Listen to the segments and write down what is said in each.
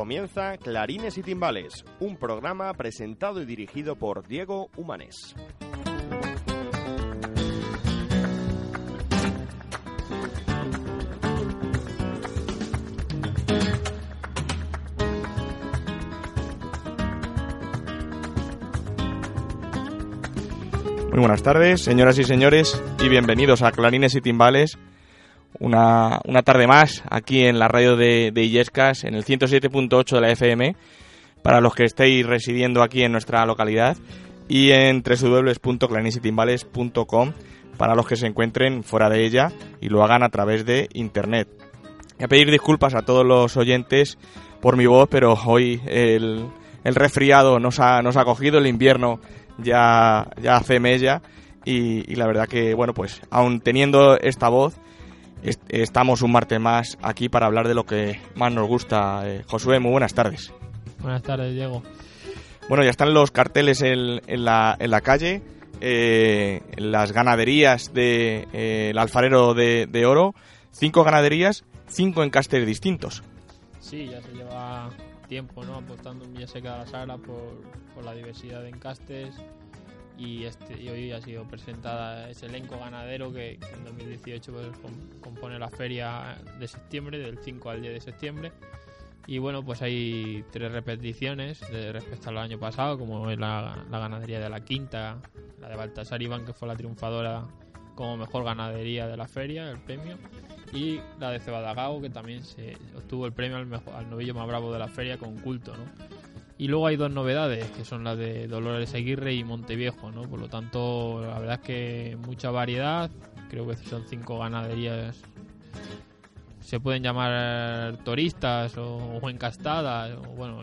Comienza Clarines y Timbales, un programa presentado y dirigido por Diego Humanes. Muy buenas tardes, señoras y señores, y bienvenidos a Clarines y Timbales, una, una tarde más aquí en la radio de, de Illescas, en el 107.8 de la FM, para los que estéis residiendo aquí en nuestra localidad, y en www.clarinesytimbales.com para los que se encuentren fuera de ella y lo hagan a través de internet. Voy a pedir disculpas a todos los oyentes por mi voz, pero hoy el, el resfriado nos ha, nos ha cogido, el invierno ya, ya hace mella y, y, la verdad que, bueno, pues aún teniendo esta voz, est estamos un martes más aquí para hablar de lo que más nos gusta. Eh, Josué, muy buenas tardes. Buenas tardes, Diego. Bueno, ya están los carteles en, en, la, en la calle, eh, las ganaderías del de, eh, alfarero de, de, oro, cinco ganaderías, cinco encastes distintos. Sí, ya se lleva tiempo ¿no? apostando en Villaseca de la Sala por, por la diversidad de encastes y, este, y hoy ha sido presentada ese elenco ganadero que, en 2018 pues, compone la feria de septiembre, del 5 al 10 de septiembre. Y bueno, pues hay tres repeticiones de respecto al año pasado, como es la, la, ganadería de la Quinta, la de Baltasar Iván, que fue la triunfadora como mejor ganadería de la feria, el premio, y la de Cebadagao, que también se obtuvo el premio al, mejor, al novillo más bravo de la feria con culto, ¿no? Y luego hay dos novedades, que son las de Dolores Aguirre y Monteviejo, ¿no? Por lo tanto, la verdad es que mucha variedad. Creo que son cinco ganaderías. Se pueden llamar turistas o, o encastadas, o bueno,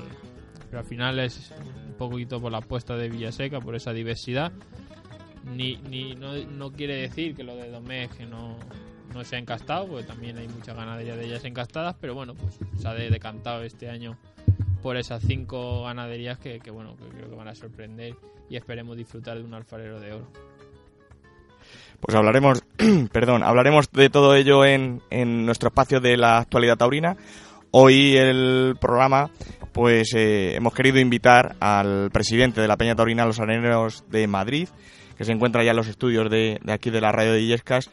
pero al final es un poquito por la apuesta de Villaseca, por esa diversidad. Ni, ni no, no quiere decir que lo de Domés que no, no se encastado, porque también hay mucha ganadería de ellas encastadas, pero bueno, pues se ha decantado este año por esas cinco ganaderías que, bueno que creo que van a sorprender y esperemos disfrutar de un alfarero de oro. Pues hablaremos, perdón, hablaremos de todo ello en, en, nuestro espacio de la actualidad taurina. Hoy el programa, pues eh, hemos querido invitar al presidente de la Peña Taurina Los Areneros de Madrid, que se encuentra ya en los estudios de, de aquí de la radio de Illescas,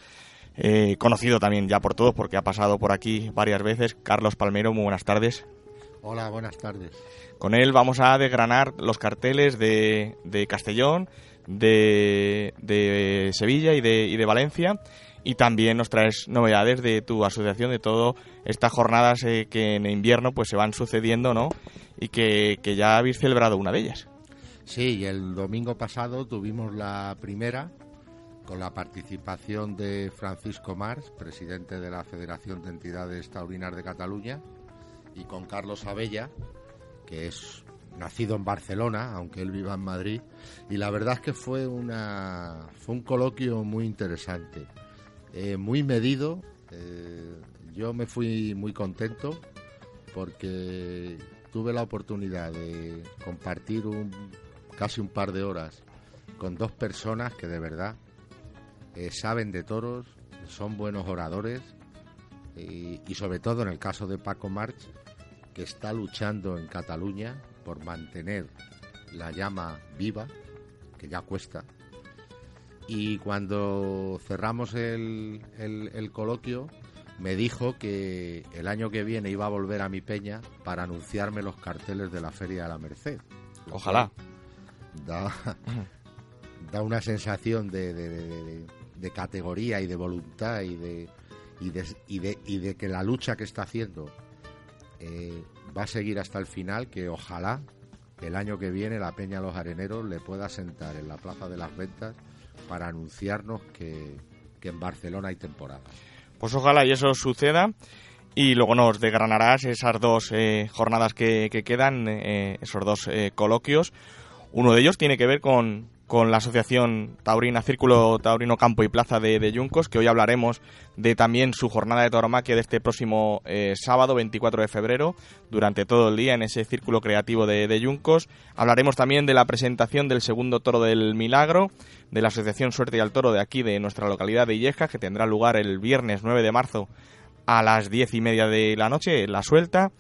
eh, conocido también ya por todos porque ha pasado por aquí varias veces. Carlos Palmero, muy buenas tardes. Hola, buenas tardes. Con él vamos a desgranar los carteles de, de Castellón, de, de, Sevilla y de, y de Valencia. Y también nos traes novedades de tu asociación, de todas estas jornadas eh, que en invierno pues se van sucediendo, ¿no? Y que, que ya habéis celebrado una de ellas. Sí, el domingo pasado tuvimos la primera con la participación de Francisco Mars, presidente de la Federación de Entidades Taurinas de Cataluña, y con Carlos Abella, que es nacido en Barcelona, aunque él viva en Madrid, y la verdad es que fue una fue un coloquio muy interesante, eh, muy medido. Eh, yo me fui muy contento porque tuve la oportunidad de compartir un, casi un par de horas con dos personas que de verdad eh, saben de toros, son buenos oradores y, y, sobre todo en el caso de Paco March, que está luchando en Cataluña por mantener la llama viva, que ya cuesta. Y cuando cerramos el, el, el coloquio, me dijo que el año que viene iba a volver a mi peña para anunciarme los carteles de la Feria de la Merced. Ojalá. Da, da una sensación de, de, de, de, categoría y de voluntad y de, y de, y de, y de que la lucha que está haciendo eh, va a seguir hasta el final, que ojalá el año que viene la Peña Los Areneros le pueda sentar en la Plaza de las Ventas para anunciarnos que, en Barcelona hay temporada. Pues ojalá y eso suceda. Y luego nos desgranarás esas dos eh, jornadas que, que quedan, eh, esos dos coloquios. Uno de ellos tiene que ver con, con la Asociación Taurina, Círculo Taurino Campo y Plaza de, de Yuncos, que hoy hablaremos de también su jornada de tauromaquia de este próximo eh, sábado 24 de febrero, durante todo el día en ese círculo creativo de, de, Yuncos. Hablaremos también de la presentación del segundo toro del Milagro, de la Asociación Suerte y al Toro de aquí, de nuestra localidad de Illescas, que tendrá lugar el viernes 9 de marzo a las diez y media de la noche, la suelta.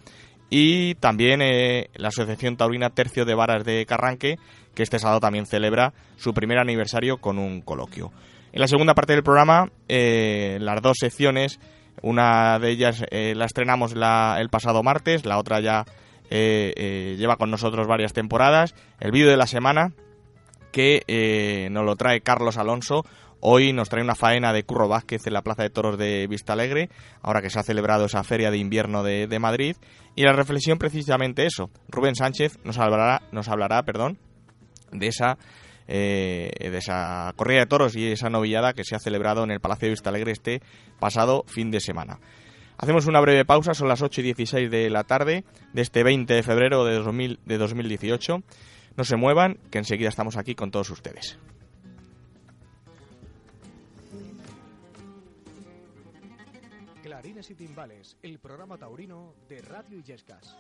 y también eh, la Asociación Taurina Tercio de Varas de Carranque, que este sábado también celebra su primer aniversario con un coloquio. En la segunda parte del programa, eh, las dos secciones, una de ellas eh, la estrenamos el pasado martes, la otra ya lleva con nosotros varias temporadas, el vídeo de la semana, que nos lo trae Carlos Alonso, Hoy nos trae una faena de Curro Vázquez en la Plaza de Toros de Vista Alegre, ahora que se ha celebrado esa feria de invierno de, Madrid. Y la reflexión precisamente eso. Rubén Sánchez nos hablará, nos hablará perdón, de esa eh, de esa corrida de toros y esa novillada que se ha celebrado en el Palacio de Vista Alegre este pasado fin de semana. Hacemos una breve pausa, son las 8 y 16 de la tarde de este 20 de febrero de, 2000, de 2018. No se muevan, que enseguida estamos aquí con todos ustedes. y Timbales, el programa taurino de Radio Illescas.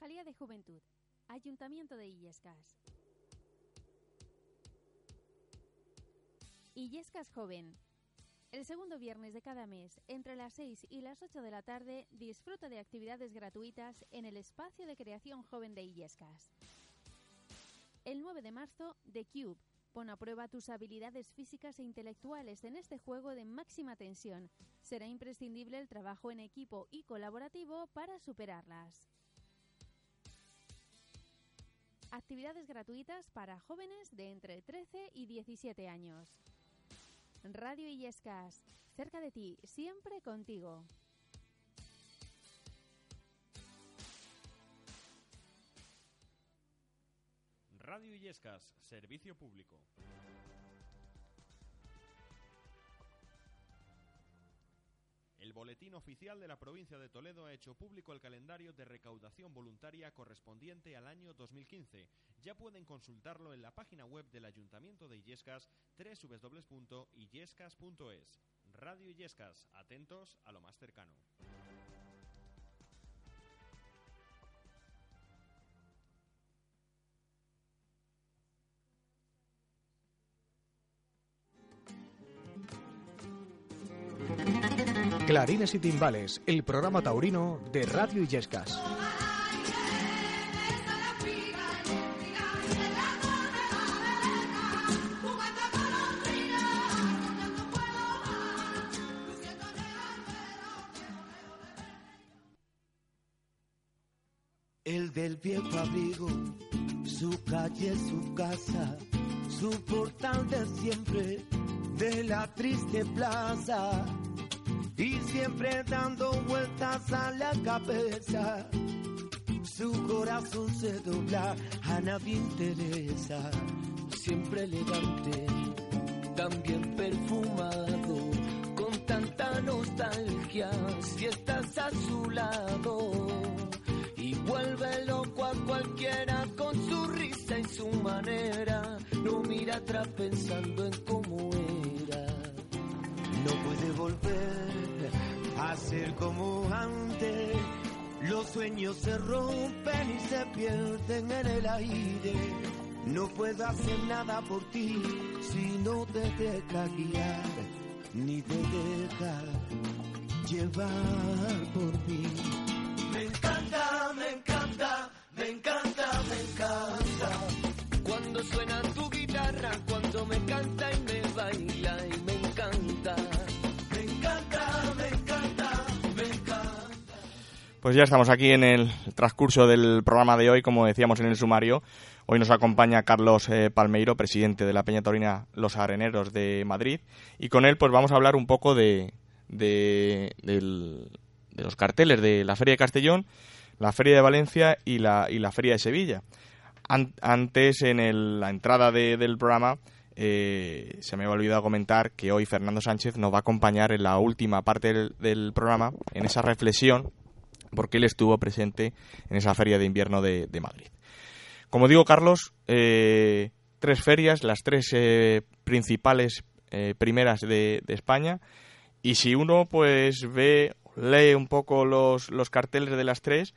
Concejalía de Juventud, Ayuntamiento de Illescas. Illescas Joven, el segundo viernes de cada mes, entre las 6 y las 8 de la tarde, disfruta de actividades gratuitas en el espacio de creación joven de Illescas. El 9 de marzo, The Cube. Pon a prueba tus habilidades físicas e intelectuales en este juego de máxima tensión. Será imprescindible el trabajo en equipo y colaborativo para superarlas. Actividades gratuitas para jóvenes de entre 13 y 17 años. Radio Illescas, cerca de ti, siempre contigo. Radio Illescas, servicio público. El Boletín Oficial de la Provincia de Toledo ha hecho público el calendario de recaudación voluntaria correspondiente al año 2015. Ya pueden consultarlo en la página web del Ayuntamiento de Illescas, www.illescas.es. Radio Illescas, atentos a lo más cercano. Clarines y Timbales, el programa taurino de Radio Illescas. El del viejo abrigo, su calle, su casa, su portal de siempre, de la triste plaza y siempre dando vueltas a la cabeza. Su corazón se dobla, a nadie interesa, siempre elegante, también perfumado, con tanta nostalgia, si estás a su lado. Y vuelve loco a cualquiera con su risa y su manera, no mira atrás pensando en cómo era. No puede volver a ser como antes. Los sueños se rompen y se pierden en el aire. No puedo hacer nada por ti si no te deja guiar, ni te deja llevar por mí. Me encanta, me encanta, me encanta, me encanta. Cuando suena tu guitarra, cuando me canta y me Pues ya estamos aquí en el transcurso del programa de hoy, como decíamos en el sumario. Hoy nos acompaña Carlos eh, Palmeiro, presidente de la Peña Taurina Los Areneros de Madrid, y con él pues vamos a hablar un poco de, de, los carteles de la Feria de Castellón, la Feria de Valencia y la, y la Feria de Sevilla. antes, en la entrada del programa, eh, se me había olvidado comentar que hoy Fernando Sánchez nos va a acompañar en la última parte del, del programa, en esa reflexión porque él estuvo presente en esa feria de invierno de, Madrid. Como digo, Carlos, eh, tres ferias, las tres eh, principales eh, primeras de, España, y si uno pues ve lee un poco los, los carteles de las tres,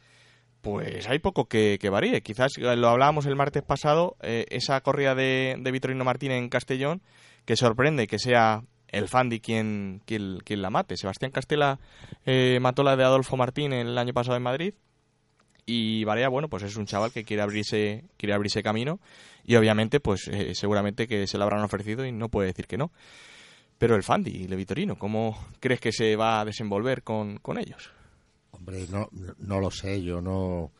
pues hay poco que, que varíe. Quizás lo hablábamos el martes pasado, esa corrida de, de Vitorino Martín en Castellón, que sorprende que sea el Fandi quien, quien, la mate. Sebastián Castela eh, mató la de Adolfo Martín el año pasado en Madrid. Y Varea, bueno, pues es un chaval que quiere abrirse, quiere abrirse camino y obviamente, pues eh, seguramente que se lo habrán ofrecido y no puede decir que no. Pero el Fandi, el Vitorino, ¿cómo crees que se va a desenvolver con, con ellos? Hombre, no, no lo sé, yo no.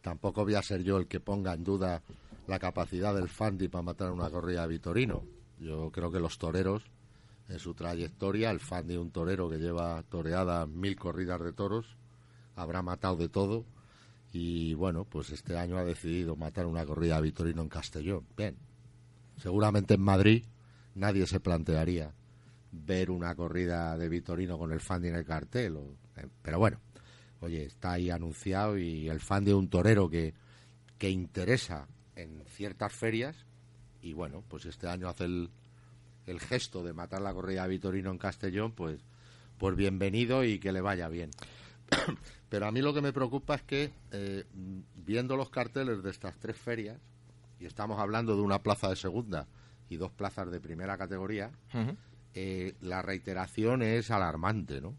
tampoco voy a ser yo el que ponga en duda la capacidad del Fandi para matar una corrida de Vitorino. Yo creo que los toreros, en su trayectoria, el Fandi, un torero que lleva toreadas mil corridas de toros, habrá matado de todo. Y bueno, pues este año ha decidido matar una corrida de Vitorino en Castellón. Bien, seguramente en Madrid nadie se plantearía ver una corrida de Vitorino con el Fandi en el cartel. eh, pero bueno, oye, está ahí anunciado y el Fandi es un torero que, que interesa en ciertas ferias y bueno, pues este año hace el, el gesto de matar la corrida de Vitorino en Castellón, pues, pues bienvenido y que le vaya bien. Pero a mí lo que me preocupa es que, eh, viendo los carteles de estas tres ferias, y estamos hablando de una plaza de segunda y dos plazas de primera categoría, eh, la reiteración es alarmante, ¿no?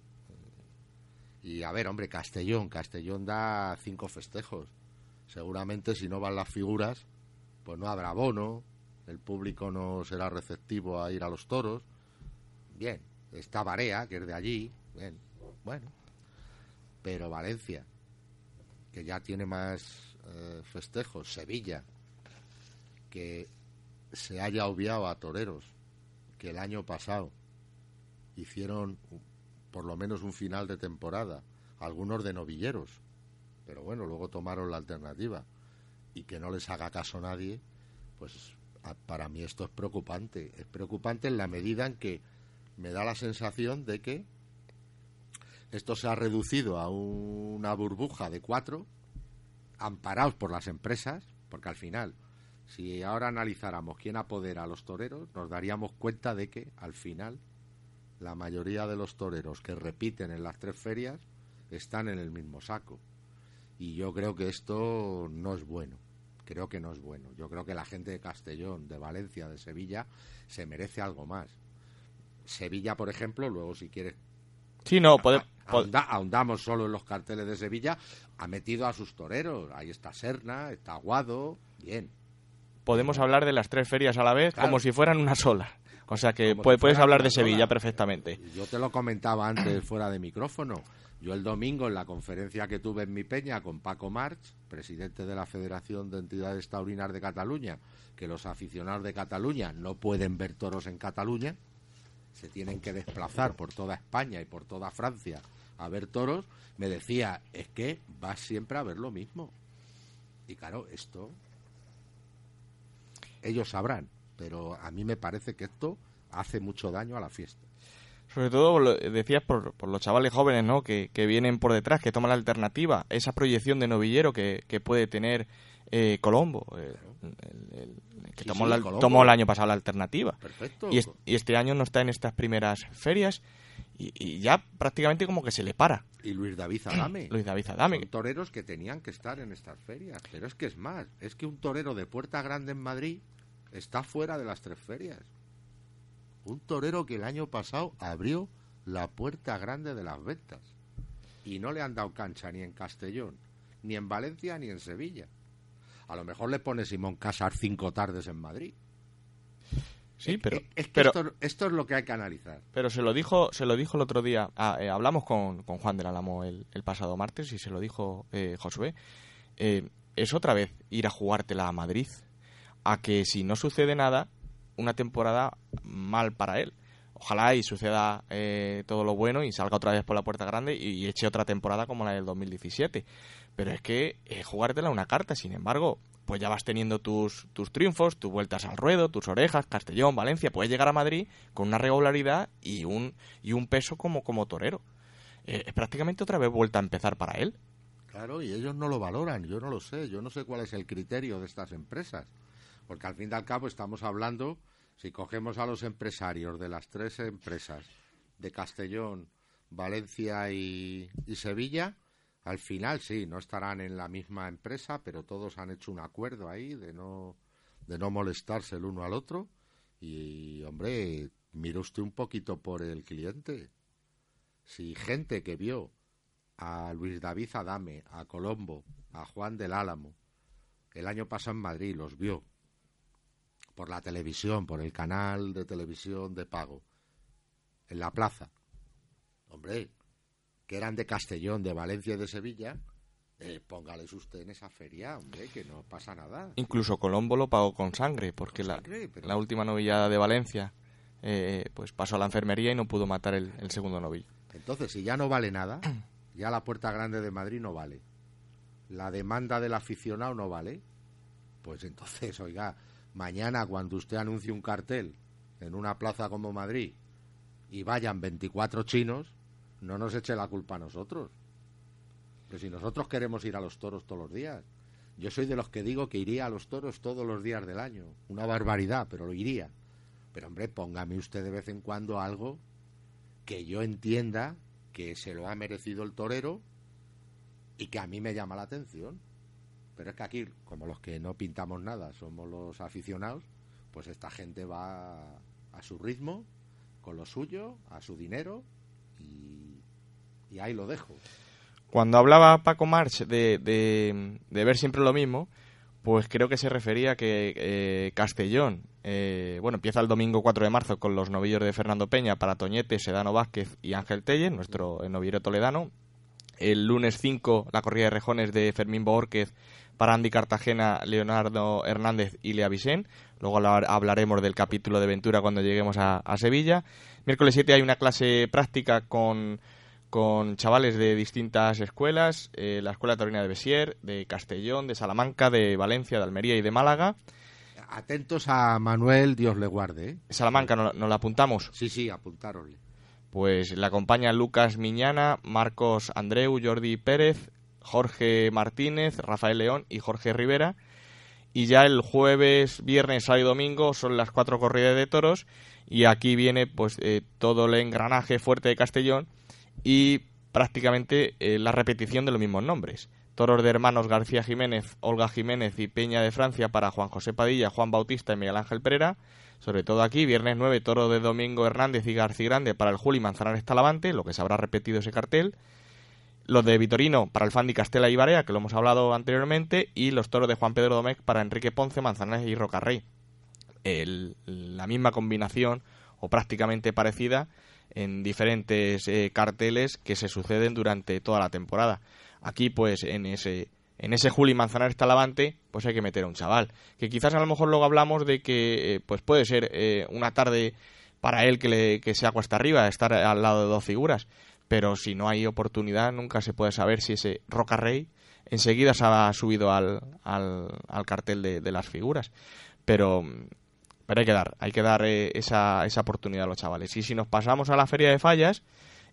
Y a ver, hombre, Castellón, Castellón da cinco festejos. Seguramente si no van las figuras, pues no habrá bono, el público no será receptivo a ir a los toros. Bien, está Barea, que es de allí, bien, bueno. Pero Valencia, que ya tiene más eh, festejos, Sevilla, que se haya obviado a toreros que el año pasado hicieron por lo menos un final de temporada, algunos de novilleros, pero bueno, luego tomaron la alternativa y que no les haga caso nadie, pues para mí esto es preocupante. Es preocupante en la medida en que me da la sensación de que esto se ha reducido a una burbuja de cuatro, amparados por las empresas, porque al final, si ahora analizáramos quién apodera a los toreros, nos daríamos cuenta de que al final la mayoría de los toreros que repiten en las tres ferias están en el mismo saco. Y yo creo que esto no es bueno. Creo que no es bueno. Yo creo que la gente de Castellón, de Valencia, de Sevilla, se merece algo más. Sevilla, por ejemplo, luego si quieres Sí, no, pode- po- ahonda- ahondamos solo en los carteles de Sevilla, ha metido a sus toreros. Ahí está Serna, está Aguado, bien. podemos hablar de las tres ferias a la vez Claro. como si fueran una sola. O sea que si puedes hablar de Sevilla sola. perfectamente. Yo te lo comentaba antes fuera de micrófono. Yo el domingo en la conferencia que tuve en mi peña con Paco March, presidente de la Federación de Entidades Taurinas de Cataluña, que los aficionados de Cataluña no pueden ver toros en Cataluña, se tienen que desplazar por toda España y por toda Francia a ver toros, me decía, es que vas siempre a ver lo mismo. Y claro, esto ellos sabrán, pero a mí me parece que esto hace mucho daño a la fiesta. Sobre todo, lo- decías, por, por los chavales jóvenes, ¿no? Que, que vienen por detrás, que toman la alternativa, esa proyección de novillero que, que puede tener eh, Colombo, eh, el- el- que Sí, tomó, sí, la- Colombo. tomó el año pasado la alternativa. Perfecto. Y, es- y este año no está en estas primeras ferias y, y ya prácticamente como que se le para. Y Luis David Adame. Luis David Adame. Son toreros que tenían que estar en estas ferias. Pero es que es más, es que un torero de Puerta Grande en Madrid está fuera de las tres ferias. Un torero que el año pasado abrió la Puerta Grande de las ventas. Y no le han dado cancha ni en Castellón, ni en Valencia, ni en Sevilla. A lo mejor le pone Simón Casar cinco tardes en Madrid. Sí, pero, Eh, es que pero, esto, esto es lo que hay que analizar. pero se lo dijo se lo dijo el otro día. ah, eh, hablamos con, con Juan del Álamo el, el pasado martes y se lo dijo eh, Josué. Eh, es otra vez ir a jugártela a Madrid. A que si no sucede nada, una temporada mal para él. Ojalá y suceda eh, todo lo bueno y salga otra vez por la puerta grande y, eche otra temporada como la del 2017. Pero es que eh, jugártela una carta, sin embargo, pues ya vas teniendo tus, tus triunfos, tus vueltas al ruedo, tus orejas, Castellón, Valencia, puedes llegar a Madrid con una regularidad y un, y un peso como, como torero. Eh, es prácticamente otra vez vuelta a empezar para él. Claro, y ellos no lo valoran, yo no lo sé, yo no sé cuál es el criterio de estas empresas, porque al fin y al cabo estamos hablando, si cogemos a los empresarios de las tres empresas, de Castellón, Valencia y, Sevilla. Al final sí, no estarán en la misma empresa, pero todos han hecho un acuerdo ahí de no, de no molestarse el uno al otro. Y, hombre, mire usted un poquito por el cliente. Si gente que vio a Luis David Adame, a Colombo, a Juan del Álamo, el año pasado en Madrid los vio por la televisión, por el canal de televisión de pago, en la plaza. Hombre, que eran de Castellón, de Valencia y de Sevilla, eh, póngales usted en esa feria, hombre, que no pasa nada. Incluso Colombo lo pagó con sangre, porque Con la, sangre, pero- la última novillada de Valencia eh, pues pasó a la enfermería y no pudo matar el, el segundo novillo. Entonces, si ya no vale nada, ya la Puerta Grande de Madrid no vale, la demanda del aficionado no vale, pues entonces, oiga, mañana cuando usted anuncie un cartel en una plaza como Madrid y vayan 24 chinos, no nos eche la culpa a nosotros. Pero si nosotros queremos ir a los toros todos los días, yo soy de los que digo que iría a los toros todos los días del año. Una barbaridad, pero lo iría. Pero hombre, póngame usted de vez en cuando algo que yo entienda que se lo ha merecido el torero y que a mí me llama la atención. Pero es que aquí, como los que no pintamos nada, somos los aficionados, pues esta gente va a su ritmo, con lo suyo, a su dinero y, ahí lo dejo. Cuando hablaba Paco March de, de- de ver siempre lo mismo, pues creo que se refería a que eh, Castellón, eh, bueno, empieza el domingo 4 de marzo con los novillos de Fernando Peña para Toñete, Sedano Vázquez y Ángel Telle, nuestro eh, novillero toledano. El lunes 5 la corrida de rejones de Fermín Borquez para Andy Cartagena, Leonardo Hernández y Lea Vicén. Luego hablar- hablaremos del capítulo de Ventura cuando lleguemos a, a Sevilla. Miércoles 7 hay una clase práctica con, con chavales de distintas escuelas, eh, la Escuela Taurina de Besier, de Castellón, de Salamanca, de Valencia, de Almería y de Málaga. Atentos a Manuel, Dios le guarde. ¿eh? Salamanca nos, nos la apuntamos. Sí, sí, apuntárosle. Pues le acompañan Lucas Miñana, Marcos Andreu, Jordi Pérez, Jorge Martínez, Rafael León y Jorge Rivera. Y ya el jueves, viernes, sábado y domingo son las cuatro corridas de toros. Y aquí viene pues eh, todo el engranaje fuerte de Castellón y prácticamente eh, la repetición de los mismos nombres. Toros de hermanos García Jiménez, Olga Jiménez y Peña de Francia para Juan José Padilla, Juan Bautista y Miguel Ángel Pereira. Sobre todo aquí, viernes 9, toro de Domingo Hernández y García Grande para el Juli Manzanares Talavante, lo que se habrá repetido ese cartel. Los de Vitorino para el Fandi Castela y Barea, que lo hemos hablado anteriormente. Y los toros de Juan Pedro Domecq para Enrique Ponce, Manzanares y Rocarrey. El- la misma combinación, o prácticamente parecida, en diferentes eh, carteles que se suceden durante toda la temporada. Aquí, pues, en ese, en ese Juli Manzanares Talavante, pues hay que meter a un chaval. Que quizás a lo mejor luego hablamos de que, eh, pues puede ser eh, una tarde para él que, le, que sea cuesta arriba, estar al lado de dos figuras. Pero si no hay oportunidad, nunca se puede saber si ese Roca Rey enseguida se ha subido al, al, al cartel de, de las figuras. Pero, pero hay que dar, hay que dar eh, esa, esa oportunidad a los chavales. Y si nos pasamos a la Feria de Fallas,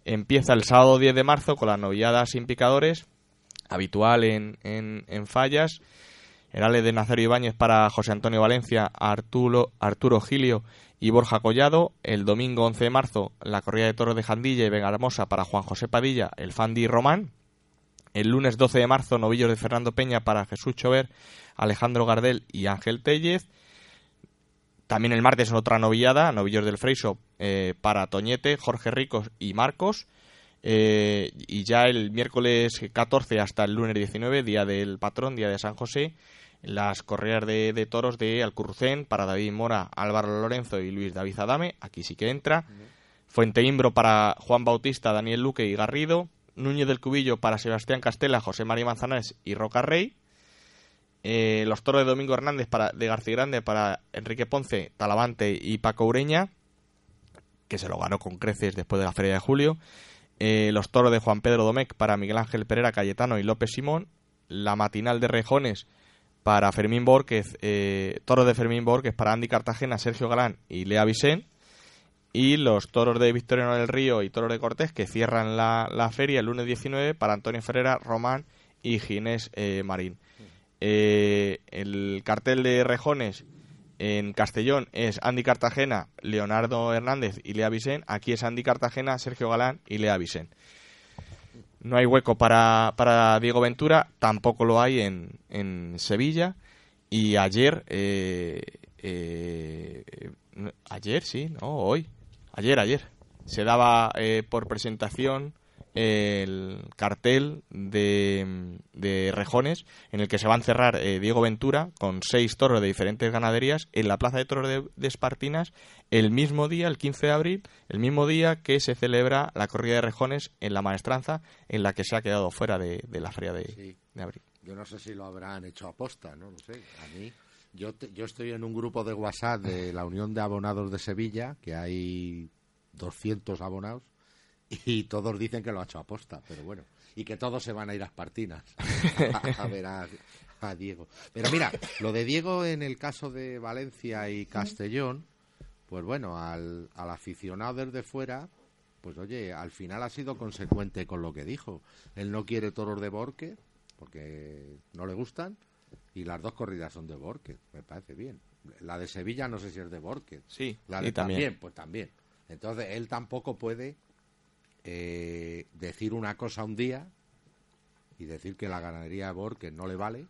empieza el sábado 10 de marzo con las novilladas sin picadores, habitual en, en, en Fallas. Herales de Nazario Ibáñez para José Antonio Valencia, Arturo, Arturo Gilio y Borja Collado. El domingo 11 de marzo, la corrida de toros de Jandilla y Vega Hermosa para Juan José Padilla, el Fandi Román. El lunes 12 de marzo, novillos de Fernando Peña para Jesús Chover, Alejandro Gardel y Ángel Tellez. También el martes otra novillada, novillos del Freiso eh, para Toñete, Jorge Ricos y Marcos. Eh, y ya el miércoles 14 hasta el lunes 19, día del patrón, día de San José, las correas de, de toros de Alcurrucén para David Mora, Álvaro Lorenzo y Luis David Adame. Aquí sí que entra. Fuente Imbro para Juan Bautista, Daniel Luque y Garrido. Núñez del Cubillo para Sebastián Castela, José María Manzanares y Roca Rey. Eh, los toros de Domingo Hernández para, de García Grande para Enrique Ponce, Talavante y Paco Ureña, que se lo ganó con creces después de la Feria de Julio. Eh, los toros de Juan Pedro Domecq para Miguel Ángel Pereira Cayetano y López Simón. La matinal de Rejones para Fermín Borquez, eh, toros de Fermín Borquez para Andy Cartagena, Sergio Galán y Lea Vicén. Y los toros de Victoriano del Río y toros de Cortés que cierran la, la feria el lunes 19 para Antonio Ferreira, Román y Ginés eh, Marín. Eh, el cartel de Rejones En Castellón es Andy Cartagena, Leonardo Hernández y Lea Vicen. Aquí es Andy Cartagena, Sergio Galán y Lea Vicen. No hay hueco para, para Diego Ventura, tampoco lo hay en, en Sevilla. Y ayer, eh, eh, ayer sí, no, hoy, ayer, ayer, se daba eh, por presentación el cartel de, de, Rejones en el que se va a encerrar eh, Diego Ventura con seis toros de diferentes ganaderías en la Plaza de Toros de, de, Espartinas el mismo día, el 15 de abril, el mismo día que se celebra la corrida de Rejones en la Maestranza en la que se ha quedado fuera de, de la feria de, Sí. de abril. Yo no sé si lo habrán hecho aposta, no lo sé. A mí, yo, te- yo estoy en un grupo de WhatsApp de la Unión de Abonados de Sevilla, que hay 200 abonados, y todos dicen que lo ha hecho aposta, pero bueno. Y que todos se van a ir a Espartinas a, a ver a, a Diego. Pero mira, lo de Diego en el caso de Valencia y Castellón, pues bueno, al, al aficionado desde fuera, pues oye, al final ha sido consecuente con lo que dijo. Él no quiere toros de Borque, porque no le gustan, y las dos corridas son de Borque, me parece bien. La de Sevilla no sé si es de Borque. Sí, La y de también. también, pues también. Entonces él tampoco puede eh, decir una cosa un día y decir que la ganadería de Borque no le vale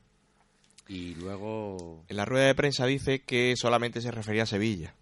y luego... En la rueda de prensa dice que solamente se refería a Sevilla,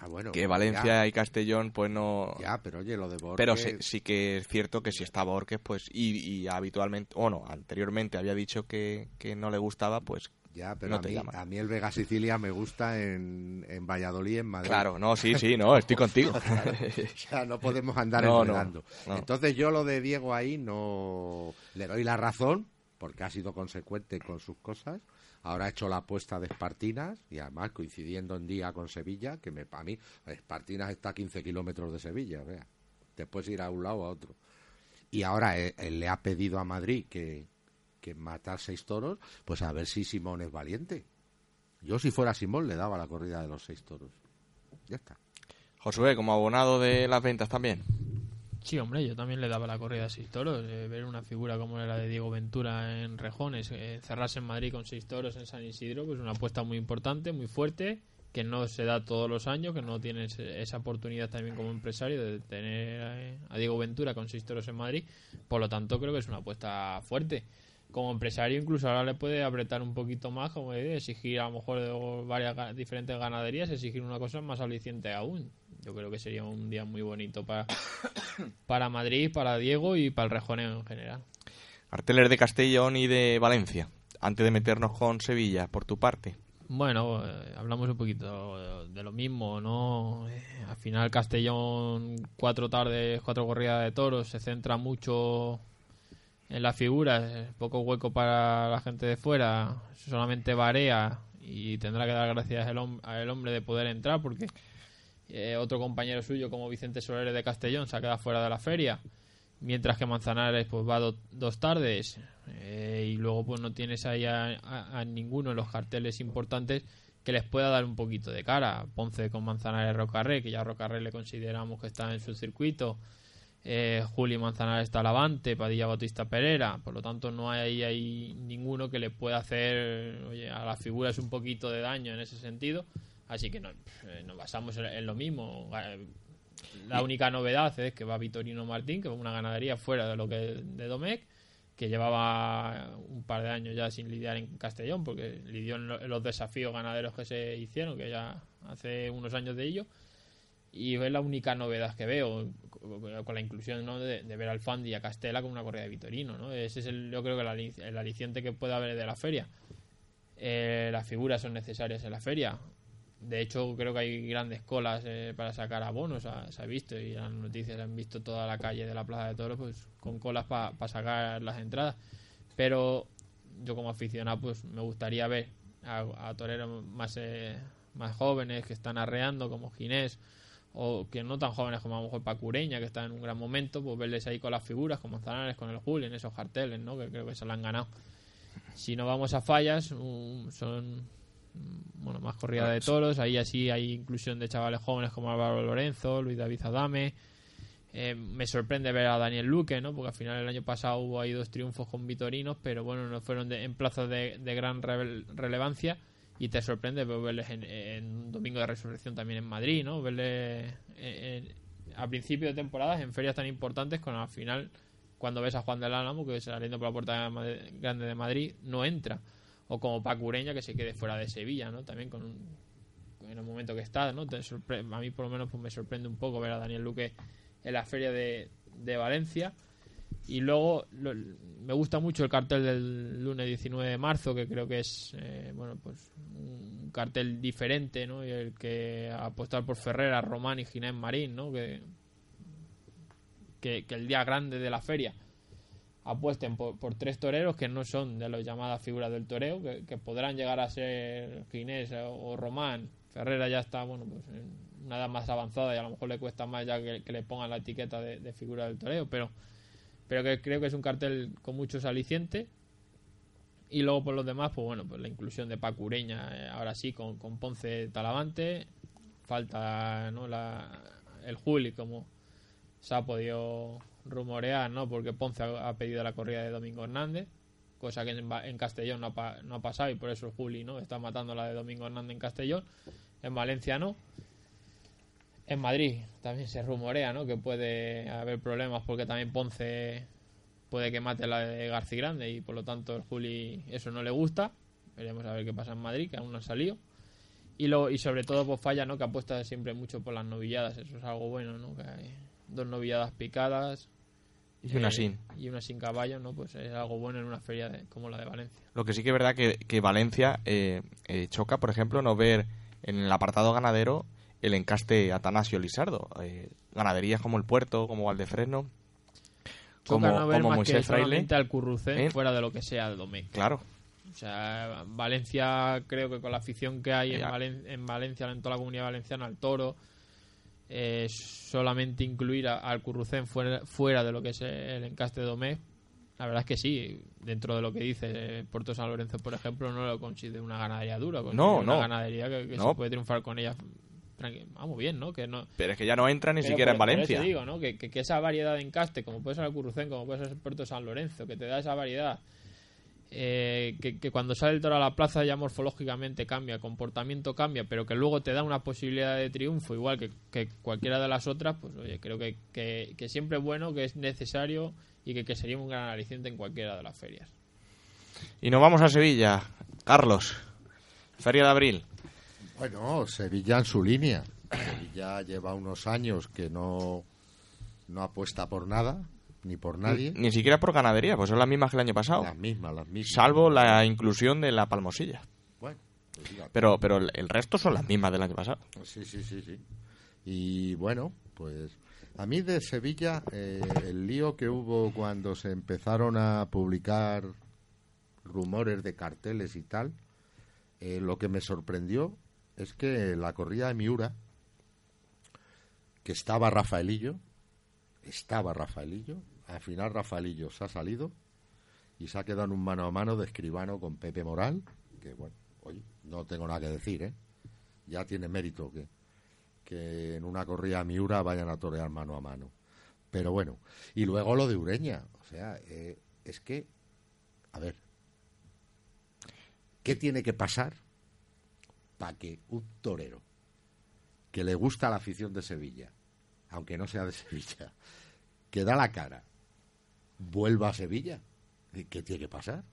Ah, bueno, que ya, Valencia y Castellón pues no... Ya, pero oye, lo de Borque... Pero sí, sí que es cierto que si está Borges, pues, y, y habitualmente, o no, anteriormente había dicho que, que no le gustaba, pues Ya, pero no a, mí, a mí el Vega Sicilia me gusta en, en Valladolid en Madrid. claro, no, sí, sí, no, estoy contigo. O sea, no podemos andar No, no, enredando. no. Entonces yo lo de Diego ahí no le doy la razón porque ha sido consecuente con sus cosas. Ahora ha hecho la apuesta de Espartinas y además coincidiendo en día con Sevilla, que me, para mí Espartinas está a 15 kilómetros de Sevilla, vea. Te puedes ir a un lado o a otro. Y ahora él, él le ha pedido a Madrid que, que matar seis toros, pues a ver si Simón es valiente. Yo si fuera Simón le daba la corrida de los seis toros. Ya está. Josué, como abonado de las ventas también. Sí, hombre, yo también le daba la corrida a seis toros. eh, ver una figura como la de Diego Ventura en Rejones, eh, cerrarse en Madrid con seis toros en San Isidro, pues una apuesta muy importante, muy fuerte, que no se da todos los años, que no tienes esa oportunidad también como empresario de tener eh, a Diego Ventura con seis toros en Madrid. Por lo tanto, creo que es una apuesta fuerte. Como empresario, incluso ahora le puede apretar un poquito más, como de exigir a lo mejor de varias diferentes ganaderías, exigir una cosa más aliciente aún. Yo creo que sería un día muy bonito para, para Madrid, para Diego y para el rejoneo en general. Carteles de Castellón y de Valencia. Antes de meternos con Sevilla, por tu parte. Bueno, eh, hablamos un poquito de lo mismo, ¿no? Eh, al final Castellón, cuatro tardes, cuatro corridas de toros, se centra mucho en las figuras, eh, poco hueco para la gente de fuera, solamente Barea y tendrá que dar gracias al, hom- al hombre de poder entrar porque eh, otro compañero suyo como Vicente Soler de Castellón se ha quedado fuera de la feria mientras que Manzanares pues va do- dos tardes eh, y luego pues no tienes ahí a ninguno de los carteles importantes que les pueda dar un poquito de cara. Ponce con Manzanares Rocarré que ya Rocarré le consideramos que está en su circuito eh, Juli Manzanares Talavante Padilla Bautista Pereira por lo tanto no hay ahí, ahí ninguno que le pueda hacer oye, a las figuras un poquito de daño en ese sentido. Así que no, eh, nos basamos en, en lo mismo. La única novedad es que va Vitorino Martín, que es una ganadería fuera de lo que de Domecq, que llevaba un par de años ya sin lidiar en Castellón, porque lidió en los desafíos ganaderos que se hicieron, que ya hace unos años de ello. Y es la única novedad que veo con la inclusión ¿no? de, ver al Fandi y a Castela con una corrida de Vitorino. ¿no? Ese es el, yo creo que el, el aliciente que puede haber de la feria. Eh, las figuras son necesarias en la feria. De hecho, creo que hay grandes colas eh, para sacar abonos, se ha visto, y las noticias han visto toda la calle de la Plaza de Toros pues, con colas para sacar las entradas. Pero yo como aficionado pues me gustaría ver a, a toreros más, eh, más jóvenes que están arreando, como Ginés, o que no tan jóvenes como a lo mejor Pacureña, que está en un gran momento, pues verles ahí con las figuras, con Manzanares, con el Juli, en esos carteles, ¿no? que creo que se lo han ganado. Si no vamos a fallas, um, son mm, bueno, más corrida de toros. Ahí así hay inclusión de chavales jóvenes como Álvaro Lorenzo, Luis David Adame. Eh, me sorprende ver a Daniel Luque, ¿no? Porque al final el año pasado hubo ahí dos triunfos con Vitorinos, pero bueno, no fueron de- en plazas de, de gran revel- relevancia. Y te sorprende verles en, un domingo de resurrección también en Madrid, ¿no? Verles en- a principio de temporadas en ferias tan importantes con al final cuando ves a Juan del Álamo que saliendo por la puerta grande de Madrid no entra o como Paco Ureña que se quede fuera de Sevilla, ¿no? También con un, en el momento que está, ¿no? Te a mí por lo menos pues me sorprende un poco ver a Daniel Luque en la feria de Valencia y luego lo- me gusta mucho el cartel del lunes 19 de marzo, que creo que es eh, bueno pues un cartel diferente, ¿no? Y el que apostar por Ferrera, Román y Ginés Marín, ¿no? Que, que, el día grande de la feria apuesten por, tres toreros que no son de las llamadas figuras del toreo, que, podrán llegar a ser Ginés o, Román. Ferrera ya está, bueno, pues en una edad más avanzada y a lo mejor le cuesta más ya que, que le pongan la etiqueta de, de figura del toreo, pero pero que creo que es un cartel con muchos alicientes. Y luego por los demás, pues bueno, pues la inclusión de Paco Ureña, eh, ahora sí, con, con Ponce Talavante. Falta ¿no? la, el Juli, como se ha podido rumorear, ¿no? Porque Ponce ha, pedido la corrida de Domingo Hernández, cosa que en, en Castellón no ha, no ha pasado y por eso el Juli, ¿no? Está matando la de Domingo Hernández en Castellón. En Valencia no. En Madrid también se rumorea, ¿no? Que puede haber problemas porque también Ponce puede que mate la de García Grande y por lo tanto el Juli eso no le gusta. Veremos a ver qué pasa en Madrid, que aún no ha salido. Y, lo, y sobre todo pues falla, ¿no? Que apuesta siempre mucho por las novilladas. Eso es algo bueno, ¿no? Que hay dos novilladas picadas. Y una eh, sin. Y una sin caballo, ¿no? Pues es algo bueno en una feria de- como la de Valencia. Lo que sí que es verdad que, que Valencia eh, eh, choca, por ejemplo, no ver en el apartado ganadero el encaste Atanasio Lisardo. Eh, ganaderías como el Puerto, como Valdefresno, como, no como Moisés Fraile. al Currucén ¿Eh? fuera de lo que sea Domecq. Claro, O sea, Valencia, creo que con la afición que hay en. Valen- en Valencia, en toda la comunidad valenciana, al toro, eh, solamente incluir a- al Currucén fuera, fuera de lo que es el encaste de Domé, la verdad es que sí, dentro de lo que dice eh, Puerto San Lorenzo, por ejemplo, no lo considero una ganadería dura, No, una no. ganadería que, que No. se puede triunfar con ella. Vamos bien, ¿no? Que no, pero es que ya no entra ni siquiera por- en por eso Valencia. digo, ¿no? Que, que- que esa variedad de encaste, como puede ser el Currucén, como puede ser el Puerto San Lorenzo, que te da esa variedad, eh, que, que cuando sale el toro a la plaza ya morfológicamente cambia, comportamiento cambia, pero que luego te da una posibilidad de triunfo, igual que, que cualquiera de las otras, pues oye, creo que, que, siempre es bueno, que es necesario y que, que sería un gran aliciente en cualquiera de las ferias. Y nos vamos a Sevilla. Carlos, Feria de Abril. Bueno, Sevilla en su línea. Sevilla lleva unos años que no, no apuesta por nada, ni por nadie. Ni siquiera por ganadería, pues son las mismas que el año pasado. Las mismas, las mismas. Salvo la inclusión de la palmosilla. Bueno, pues Pero, pero el el resto son las mismas del año pasado. Sí, sí, sí, sí. Y bueno, pues a mí de Sevilla, eh, el lío que hubo cuando se empezaron a publicar rumores de carteles y tal, eh, lo que me sorprendió es que la corrida de Miura, que estaba Rafaelillo, estaba Rafaelillo, al final Rafaelillo se ha salido y se ha quedado en un mano a mano de escribano con Pepe Moral, que bueno, oye, no tengo nada que decir, ¿eh? Ya tiene mérito que, que en una corrida a Miura vayan a torear mano a mano. Pero bueno, y luego lo de Ureña, o sea, eh, es que, a ver, ¿qué tiene que pasar para que un torero que le gusta la afición de Sevilla, aunque no sea de Sevilla, que da la cara, vuelva a Sevilla? ¿Qué tiene que pasar?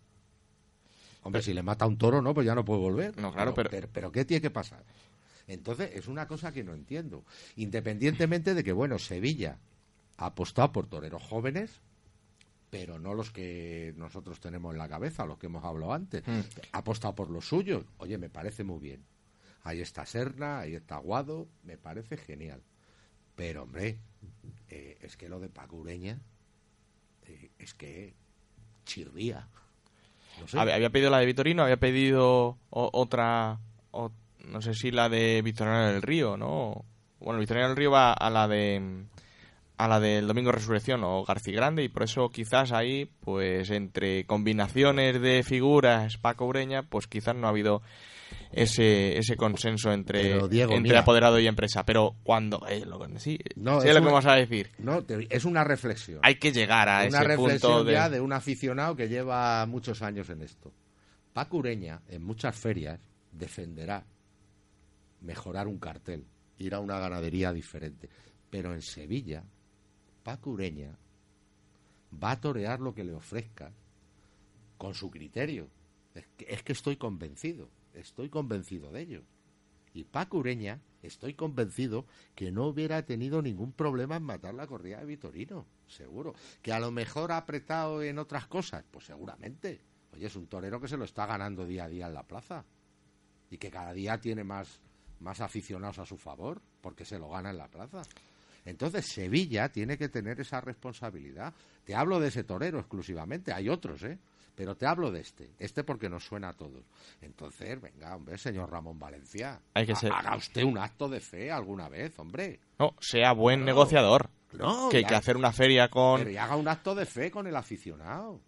Hombre, si le mata un toro, no, pues ya no puede volver. No, claro, pero- pero, pero ¿qué tiene que pasar? Entonces, es una cosa que no entiendo. Independientemente de que, bueno, Sevilla ha apostado por toreros jóvenes, pero no los que nosotros tenemos en la cabeza, los que hemos hablado antes. Mm. Ha apostado por los suyos. Oye, me parece muy bien. Ahí está Serna, ahí está Guado, me parece genial. Pero, hombre, eh, es que lo de Paco Ureña, eh, es que chirría. Había, pedido la de Vitorino, había pedido o- otra, o- no sé si la de Victoriano del Río, ¿no? Bueno, Victoriano del Río va a la de a la del Domingo Resurrección o García Grande y por eso quizás ahí, pues entre combinaciones de figuras Paco Ureña, pues quizás no ha habido ese, ese consenso entre, Pero, Diego, entre mira. apoderado y empresa. Pero cuando, eh, lo, sí, No, sé es lo que una- vamos a decir. No, te- es una reflexión. Hay que llegar a una ese reflexión punto de... ya de un aficionado que lleva muchos años en esto. Paco Ureña, en muchas ferias, defenderá mejorar un cartel, ir a una ganadería diferente. Pero en Sevilla, Paco Ureña va a torear lo que le ofrezca con su criterio. Es que, es que estoy convencido, estoy convencido de ello. Y Paco Ureña, estoy convencido que no hubiera tenido ningún problema en matar la corrida de Vitorino, seguro. Que a lo mejor ha apretado en otras cosas, pues seguramente. Oye, es un torero que se lo está ganando día a día en la plaza. Y que cada día tiene más, más aficionados a su favor, porque se lo gana en la plaza. Entonces Sevilla tiene que tener esa responsabilidad. Te hablo de ese torero exclusivamente, hay otros, ¿eh? Pero te hablo de este, este porque nos suena a todos. Entonces, venga, hombre, señor Ramón Valencia, Hay que ser- haga usted un acto de fe alguna vez, hombre. No, sea buen negociador. No, que, ya- que hacer una feria con... Pero y haga un acto de fe con el aficionado.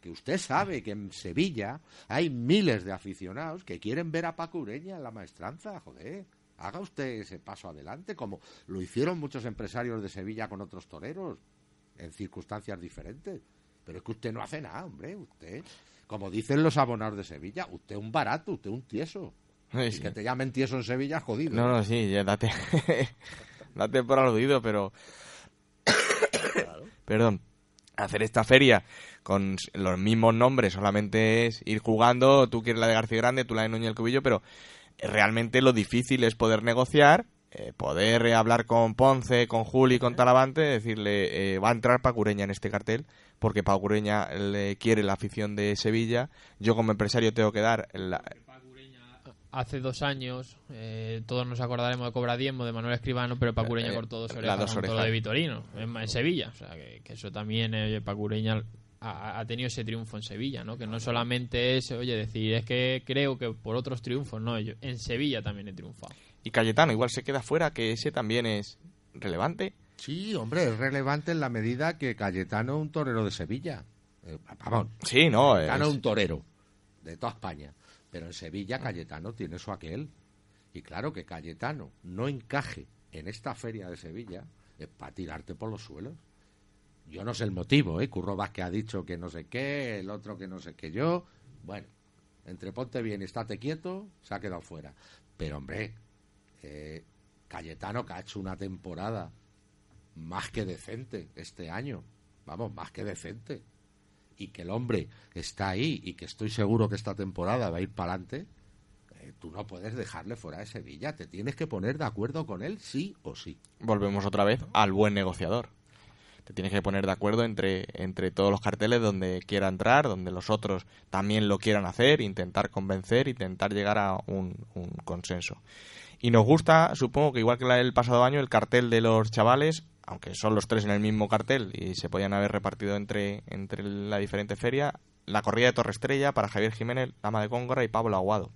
Que usted sabe que en Sevilla hay miles de aficionados que quieren ver a Paco Ureña en la maestranza, joder. Haga usted ese paso adelante, como lo hicieron muchos empresarios de Sevilla con otros toreros, en circunstancias diferentes. Pero es que usted no hace nada, hombre. Usted, como dicen los abonados de Sevilla, usted un barato, usted un tieso. Sí, que te llamen tieso en Sevilla, jodido. No, no, sí, ya date, date por aludido, pero... Perdón. Hacer esta feria con los mismos nombres solamente es ir jugando, tú quieres la de García Grande, tú la de Núñez del Cubillo, pero eh, realmente lo difícil es poder negociar, eh, poder eh, hablar con Ponce, con Juli, con Talavante, decirle, eh, va a entrar Pacureña en este cartel, porque Pacureña le quiere la afición de Sevilla, yo como empresario tengo que dar la- Hace dos años, eh, todos nos acordaremos de Cobra Diezmo, de Manuel Escribano, pero Pacureña Eh, cortó dos orejas dos con todo orejas. de Vitorino, en, en Sevilla. O sea, que, que eso también, eh, oye, Pacureña ha, ha tenido ese triunfo en Sevilla, ¿no? Que no solamente es, oye, decir, es que creo que por otros triunfos, no, yo en Sevilla también he triunfado. Y Cayetano igual se queda fuera, que ese también es relevante. Sí, hombre, es relevante en la medida que Cayetano es un torero de Sevilla. Eh, vamos, Sí, no, Cayetano es- un torero de toda España. Pero en Sevilla Cayetano tiene su aquel. Y claro que Cayetano no encaje en esta feria de Sevilla es para tirarte por los suelos. Yo no sé el motivo, ¿eh? Curro Vázquez ha dicho que no sé qué, el otro que no sé qué yo. Bueno, entre ponte bien y estate quieto, se ha quedado fuera. Pero hombre, eh, Cayetano que ha hecho una temporada más que decente este año. Vamos, más que decente. Y que el hombre está ahí y que estoy seguro que esta temporada va a ir para adelante. eh, tú no puedes dejarle fuera de Sevilla. Te tienes que poner de acuerdo con él, sí o sí. volvemos otra vez al buen negociador. Te tienes que poner de acuerdo entre, entre todos los carteles donde quiera entrar, donde los otros también lo quieran hacer, intentar convencer, intentar llegar a un, un consenso. Y nos gusta, supongo que igual que la del pasado año, el cartel de los chavales, aunque son los tres en el mismo cartel y se podían haber repartido entre, entre la diferente feria, la corrida de Torre Estrella para Javier Jiménez, Lama de Góngora y Pablo Aguado.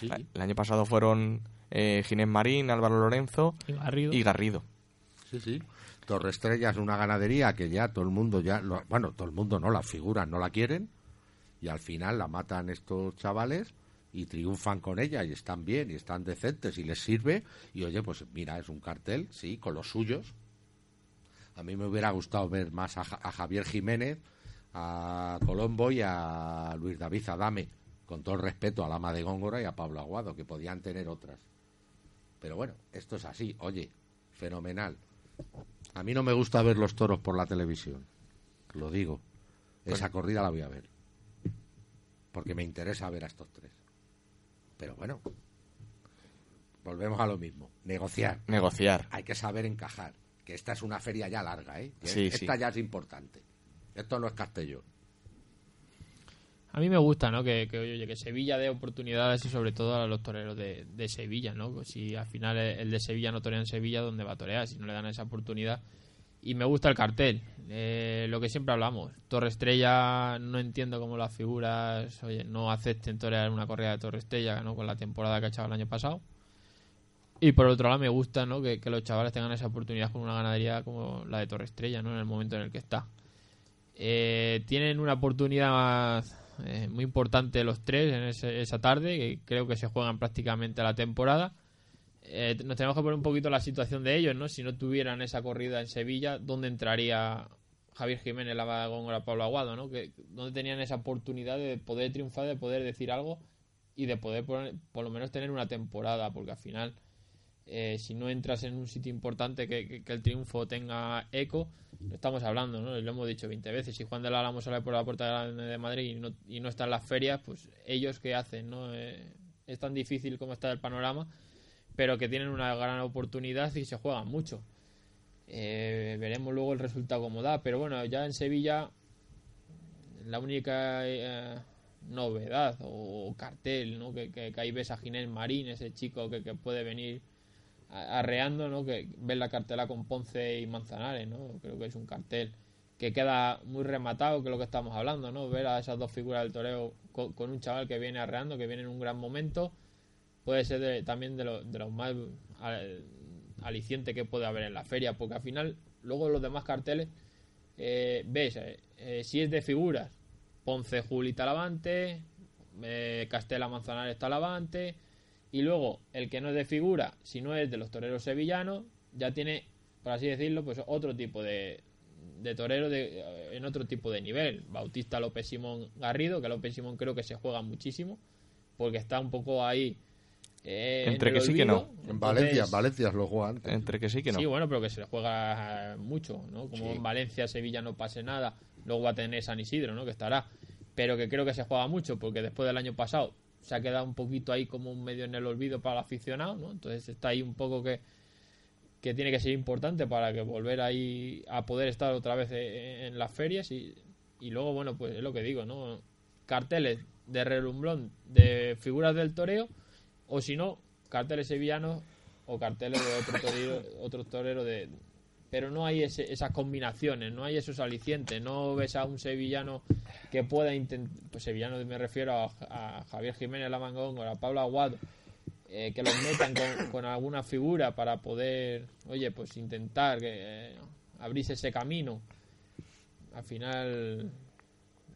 Sí, El año pasado fueron eh, Ginés Marín, Álvaro Lorenzo Y Garrido. y Garrido. sí, sí. Torre Estrella es una ganadería que ya todo el mundo ya, lo- bueno, todo el mundo no, las figuras no la quieren y al final la matan estos chavales y triunfan con ella y están bien y están decentes y les sirve y oye, pues mira, es un cartel, sí, con los suyos. A mí me hubiera gustado ver más a, Ja- a Javier Jiménez, a Colombo y a Luis David Adame, con todo el respeto a Lama de Góngora y a Pablo Aguado, que podían tener otras. Pero bueno, esto es así, oye, fenomenal. A mí no me gusta ver los toros por la televisión, lo digo. Esa corrida la voy a ver. Porque me interesa ver a estos tres. Pero bueno, volvemos a lo mismo. Negociar. Negociar. Hay que saber encajar. Que esta es una feria ya larga, ¿eh? Sí, esta sí. ya es importante. Esto no es Castellón. A mí me gusta, ¿no? Que, que, oye, que Sevilla dé oportunidades y sobre todo a los toreros de, de Sevilla, ¿no? Si al final el el de Sevilla no torea en Sevilla, ¿dónde va a torear? Si no le dan esa oportunidad. Y me gusta el cartel. Eh, lo que siempre hablamos. Torre Estrella, no entiendo cómo las figuras, oye, no acepten torear una corrida de Torre Estrella, ¿no? Con la temporada que ha echado el año pasado. Y por otro lado me gusta, ¿no? Que, que los chavales tengan esa oportunidad con una ganadería como la de Torre Estrella, ¿no? En el momento en el que está. Eh, tienen una oportunidad eh, muy importante los tres en ese- esa tarde, que creo que se juegan prácticamente la temporada. Eh, nos tenemos que poner un poquito la situación de ellos, ¿no? Si no tuvieran esa corrida en Sevilla, ¿dónde entraría Javier Jiménez, la Góngora, Pablo Aguado, ¿no? Que, ¿Dónde tenían esa oportunidad de poder triunfar, de poder decir algo y de poder por, por lo menos tener una temporada, porque al final, eh, si no entras en un sitio importante que, que- el triunfo tenga eco, lo estamos hablando, ¿no? Lo hemos dicho 20 veces. Si Juan de la Álamo sale por la puerta de Madrid y no, y no está en las ferias, pues ellos qué hacen, ¿no? Eh, es tan difícil como está el panorama, pero que tienen una gran oportunidad y se juegan mucho. Eh, veremos luego el resultado como da, pero bueno, ya en Sevilla la única eh, novedad o cartel, ¿no? Que, que, que ahí ves a Ginés Marín, ese chico que, que puede venir arreando, ¿no? Que ves la cartela con Ponce y Manzanares, ¿no? Creo que es un cartel que queda muy rematado, que es lo que estamos hablando, ¿no? Ver a esas dos figuras del toreo con un chaval que viene arreando, que viene en un gran momento, puede ser de- también de, lo- de los más al- alicientes que puede haber en la feria, porque al final, luego los demás carteles, eh, ves, eh, eh, si es de figuras, Ponce Juli Talavante, eh, Castela Manzanares Talavante, y luego el que no es de figura, si no es de los toreros sevillanos, ya tiene, por así decirlo, pues otro tipo de, de torero de, en otro tipo de nivel. Bautista López Simón Garrido, que López Simón creo que se juega muchísimo, porque está un poco ahí. Eh, en Entre que sí que no. En Valencia, Valencia lo antes. Entre que sí que no. Sí, bueno, pero que se le juega mucho, ¿no? Como Sí. en Valencia, Sevilla no pase nada, luego va a tener San Isidro, ¿no? Que estará. Pero que creo que se juega mucho, porque después del año pasado se ha quedado un poquito ahí como un medio en el olvido para el aficionado, ¿no? Entonces está ahí un poco que, que tiene que ser importante para que volver ahí a poder estar otra vez en las ferias y, y luego, bueno, pues es lo que digo, ¿no? Carteles de relumbrón de figuras del toreo o si no, carteles sevillanos o carteles de otro torero, otro torero de pero no hay esas combinaciones, no hay esos alicientes, no ves a un sevillano que pueda intentar, pues sevillano me refiero a, Javier Jiménez Lamangón o a Pablo Aguado, eh, que los metan con, con alguna figura para poder, oye, pues intentar que, eh, abrirse ese camino. Al final,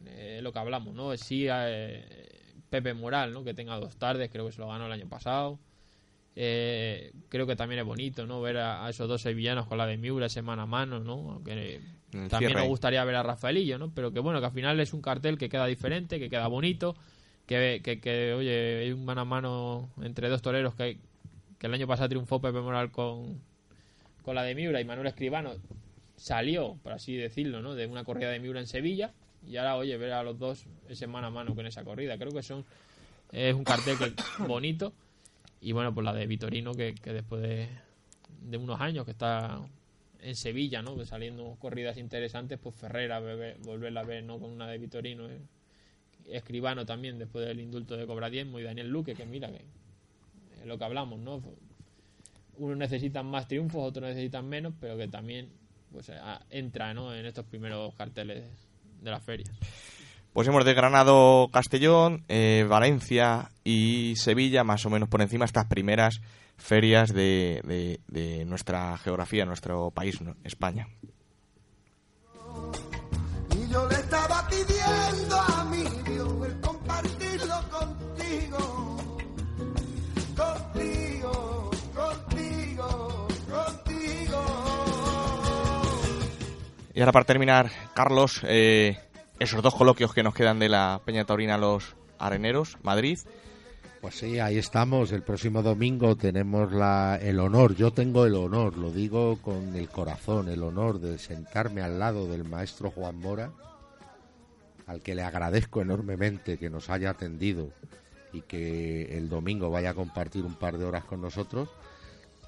eh, lo que hablamos, ¿no? Sí, eh, Pepe Moral, ¿no? Que tenga dos tardes, creo que se lo ganó el año pasado. Eh, creo que también es bonito, ¿no? Ver a, a esos dos sevillanos con la de Miura semana a mano, ¿no? Aunque también nos gustaría ver a Rafaelillo, ¿no? Pero que bueno, que al final es un cartel que queda diferente, que queda bonito, que, que, que, oye, hay un mano a mano entre dos toreros que, que el año pasado triunfó Pepe Moral con, con la de Miura y Manuel Escribano salió, por así decirlo, ¿no? De una corrida de Miura en Sevilla y ahora, oye, ver a los dos ese mano a mano con esa corrida. Creo que son es un cartel bonito y bueno, pues la de Vitorino que, después de, unos años que está en Sevilla, ¿no? Saliendo corridas interesantes, pues Ferrera volverla a ver, ¿no? Con una de Vitorino, eh. Escribano también después del indulto de Cobradiemo y Daniel Luque, que mira que es lo que hablamos, ¿no? Unos necesitan más triunfos, otros necesitan menos, pero que también pues entra, ¿no? En estos primeros carteles de la feria. Pues hemos desgranado Castellón, eh, Valencia y Sevilla, más o menos por encima, estas primeras ferias de, nuestra geografía, nuestro país. España. Y ahora para terminar, Carlos, eh, esos dos coloquios que nos quedan de la Peña Taurina Los Areneros, Madrid. Pues sí, ahí estamos. El próximo domingo tenemos la, el honor, yo tengo el honor, lo digo con el corazón, el honor de sentarme al lado del maestro Juan Mora, al que le agradezco enormemente que nos haya atendido y que el domingo vaya a compartir un par de horas con nosotros.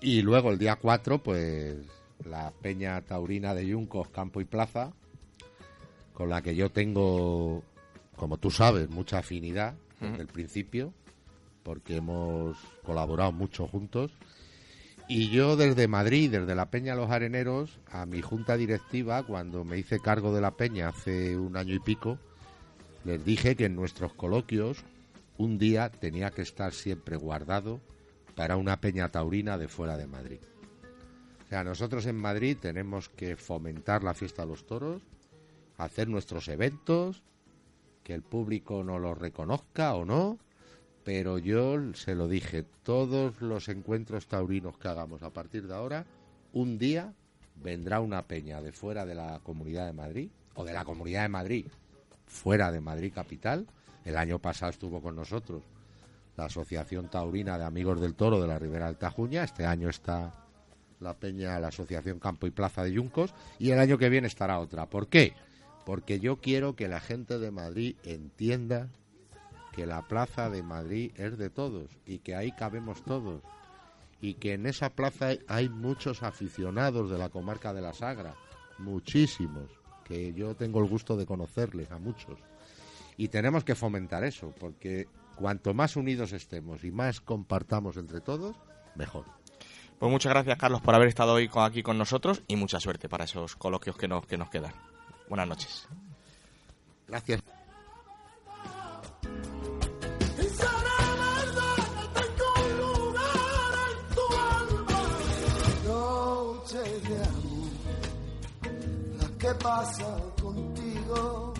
Y luego el día 4, pues la Peña Taurina de Yuncos, Campo y Plaza, con la que yo tengo, como tú sabes, mucha afinidad desde Ujú. el principio porque hemos colaborado mucho juntos. Y yo desde Madrid, desde la Peña Los Areneros, a mi junta directiva, cuando me hice cargo de la Peña hace un año y pico, les dije que en nuestros coloquios un día tenía que estar siempre guardado para una Peña Taurina de fuera de Madrid. O sea, nosotros en Madrid tenemos que fomentar la fiesta de los toros, hacer nuestros eventos, que el público nos lo reconozca o no, pero yo se lo dije, todos los encuentros taurinos que hagamos a partir de ahora, un día vendrá una peña de fuera de la Comunidad de Madrid, o de la Comunidad de Madrid, fuera de Madrid capital. El año pasado estuvo con nosotros la Asociación Taurina de Amigos del Toro de la Ribera del Tajuña. Este año está la peña, la Asociación Campo y Plaza de Yuncos, y el año que viene estará otra. ¿Por qué? Porque yo quiero que la gente de Madrid entienda que la Plaza de Madrid es de todos y que ahí cabemos todos y que en esa plaza hay muchos aficionados de la comarca de la Sagra, muchísimos, que yo tengo el gusto de conocerles a muchos. Y tenemos que fomentar eso, porque cuanto más unidos estemos y más compartamos entre todos, mejor. Pues muchas gracias, Carlos, por haber estado hoy aquí con nosotros y mucha suerte para esos coloquios que nos, que nos quedan. Buenas noches. Gracias. ¿Qué pasa contigo?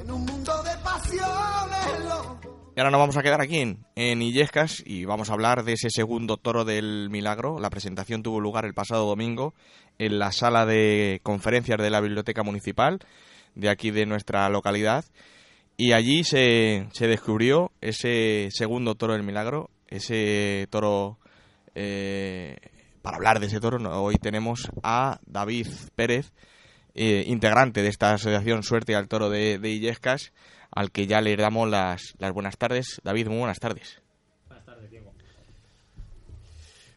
En un mundo de pasiones y ahora nos vamos a quedar aquí en, en, Illescas y vamos a hablar de ese segundo toro del milagro. La presentación tuvo lugar el pasado domingo en la sala de conferencias de la Biblioteca Municipal de aquí de nuestra localidad. Y allí se, se descubrió ese segundo toro del milagro, ese toro... Eh, para hablar de ese toro, hoy tenemos a David Pérez, eh, integrante de esta asociación Suerte al Toro de, de Illescas al que ya le damos las, las buenas tardes. David, muy buenas tardes. Buenas tardes, Diego.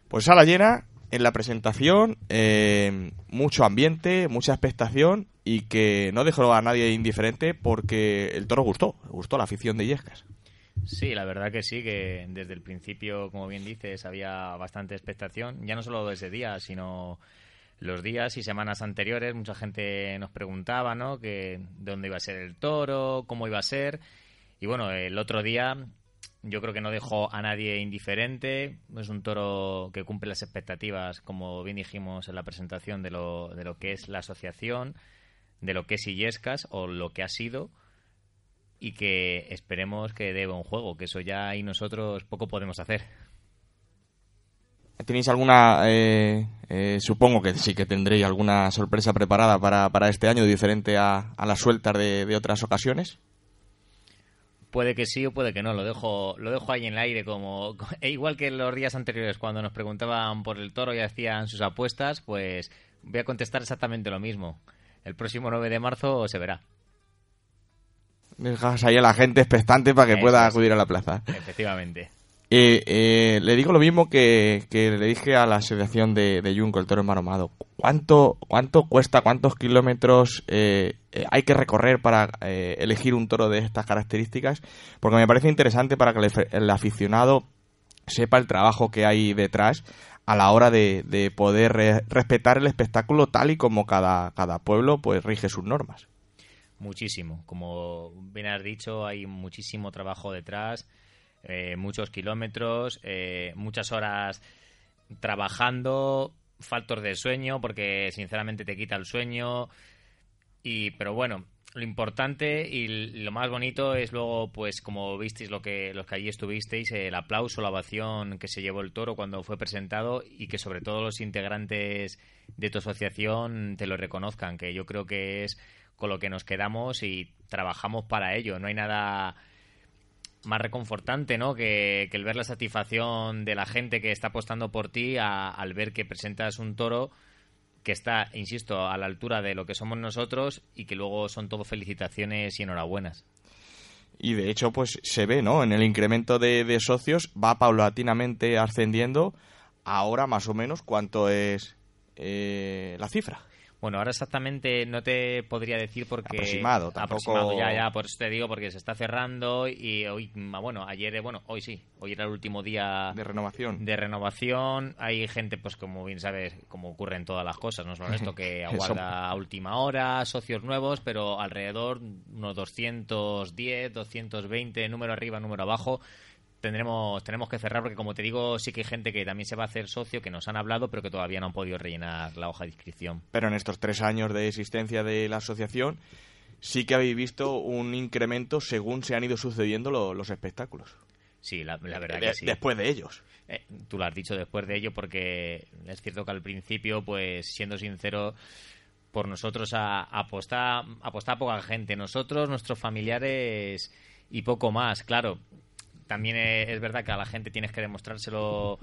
Pues sala llena en la presentación, eh, mucho ambiente, mucha expectación y que no dejó a nadie indiferente porque el toro gustó, gustó la afición de Illescas. Sí, la verdad que sí, que desde el principio, como bien dices, había bastante expectación, ya no solo de ese día, sino los días y semanas anteriores mucha gente nos preguntaba, ¿no? Que dónde iba a ser el toro, cómo iba a ser. Y bueno, el otro día yo creo que no dejó a nadie indiferente. Es un toro que cumple las expectativas, como bien dijimos en la presentación, de lo, de lo que es la asociación, de lo que es Illescas o lo que ha sido y que esperemos que dé un juego, que eso ya ahí nosotros poco podemos hacer. ¿Tenéis alguna, eh, eh, supongo que sí que tendréis alguna sorpresa preparada para, para este año diferente a, a las sueltas de, de, otras ocasiones? Puede que sí o puede que no, lo dejo, lo dejo ahí en el aire como e igual que los días anteriores cuando nos preguntaban por el toro y hacían sus apuestas, pues voy a contestar exactamente lo mismo. El próximo 9 de marzo se verá. Dejas ahí a la gente expectante para que Eso pueda acudir a la plaza. Efectivamente. Eh, eh, le digo lo mismo que, que, le dije a la asociación de, de Junco, el toro enmaromado. ¿Cuánto, ¿Cuánto cuesta, cuántos kilómetros eh, hay que recorrer para elegir un toro de estas características? Porque me parece interesante para que el, aficionado sepa el trabajo que hay detrás a la hora de, de poder re respetar el espectáculo tal y como cada, cada pueblo pues rige sus normas. Muchísimo. Como bien has dicho, hay muchísimo trabajo detrás eh, muchos kilómetros, eh, muchas horas trabajando, faltos de sueño, porque sinceramente te quita el sueño. Y, pero bueno, lo importante y lo más bonito es luego, pues como visteis lo que, los que allí estuvisteis, el aplauso, la ovación que se llevó el toro cuando fue presentado y que sobre todo los integrantes de tu asociación te lo reconozcan, que yo creo que es con lo que nos quedamos y trabajamos para ello. No hay nada más reconfortante, ¿no? Que, el ver la satisfacción de la gente que está apostando por ti a, al ver que presentas un toro que está, insisto, a la altura de lo que somos nosotros y que luego son todo felicitaciones y enhorabuenas. Y de hecho, pues se ve, ¿no? En el incremento de, de socios va paulatinamente ascendiendo. Ahora, más o menos, ¿cuánto es eh, la cifra? Bueno, ahora exactamente no te podría decir porque... Aproximado, tampoco... Aproximado, ya, ya, por eso te digo, porque se está cerrando y hoy, bueno, ayer, bueno, hoy sí, hoy era el último día... De renovación. De renovación. Hay gente, pues como bien sabes, como ocurre en todas las cosas, no solo esto que aguarda a última hora, socios nuevos, pero alrededor unos 210, 220, número arriba, número abajo tendremos tenemos que cerrar porque como te digo sí que hay gente que también se va a hacer socio que nos han hablado pero que todavía no han podido rellenar la hoja de inscripción. Pero en estos tres años de existencia de la asociación sí que habéis visto un incremento según se han ido sucediendo lo, los espectáculos. Sí la, la verdad de, que sí. después de ellos. Eh, tú lo has dicho después de ello porque es cierto que al principio pues siendo sincero por nosotros a apostar apostar poca gente nosotros nuestros familiares y poco más claro también es verdad que a la gente tienes que demostrárselo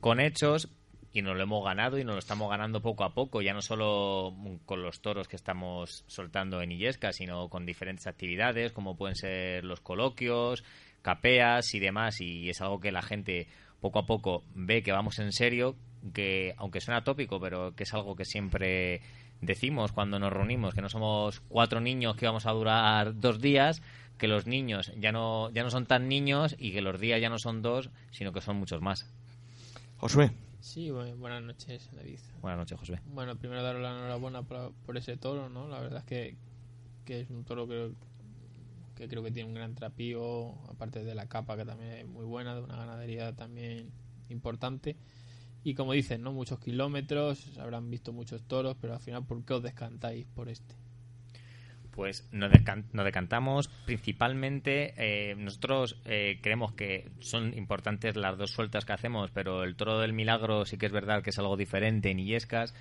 con hechos y nos lo hemos ganado y nos lo estamos ganando poco a poco, ya no solo con los toros que estamos soltando en Illesca, sino con diferentes actividades como pueden ser los coloquios, capeas y demás y es algo que la gente poco a poco ve que vamos en serio, que aunque suena tópico, pero que es algo que siempre decimos cuando nos reunimos, que no somos cuatro niños que vamos a durar dos días, que los niños ya no, ya no son tan niños y que los días ya no son dos, sino que son muchos más. Josué. Sí, buenas noches, David. Buenas noches, Josué. Bueno, primero daros la enhorabuena por, ese toro, ¿no? La verdad es que, que es un toro que, que creo que tiene un gran trapío, aparte de la capa que también es muy buena, de una ganadería también importante. Y como dicen, ¿no? Muchos kilómetros, habrán visto muchos toros, pero al final, ¿por qué os descantáis por este? Pues nos, decantamos. Principalmente, eh, nosotros eh, creemos que son importantes las dos sueltas que hacemos, pero el toro del milagro sí que es verdad que es algo diferente en Illescas,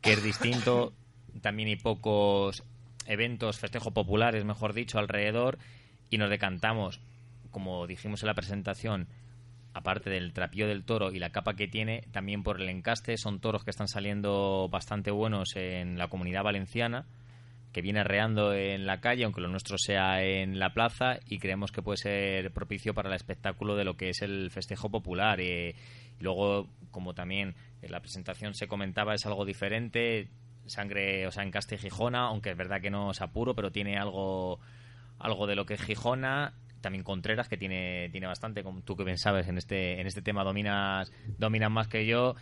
que es distinto, también hay pocos eventos, festejos populares, mejor dicho, alrededor, y nos decantamos, como dijimos en la presentación, aparte del trapío del toro y la capa que tiene, también por el encaste, son toros que están saliendo bastante buenos en la comunidad valenciana que viene arreando en la calle, aunque lo nuestro sea en la plaza, y creemos que puede ser propicio para el espectáculo de lo que es el festejo popular. Eh, y luego, como también en la presentación se comentaba, es algo diferente, sangre, o sea, en Caste Gijona, aunque es verdad que no es apuro, pero tiene algo, algo de lo que es Gijona. También Contreras, que tiene, tiene bastante, como tú que bien sabes, en este, en este tema dominas, dominas más que yo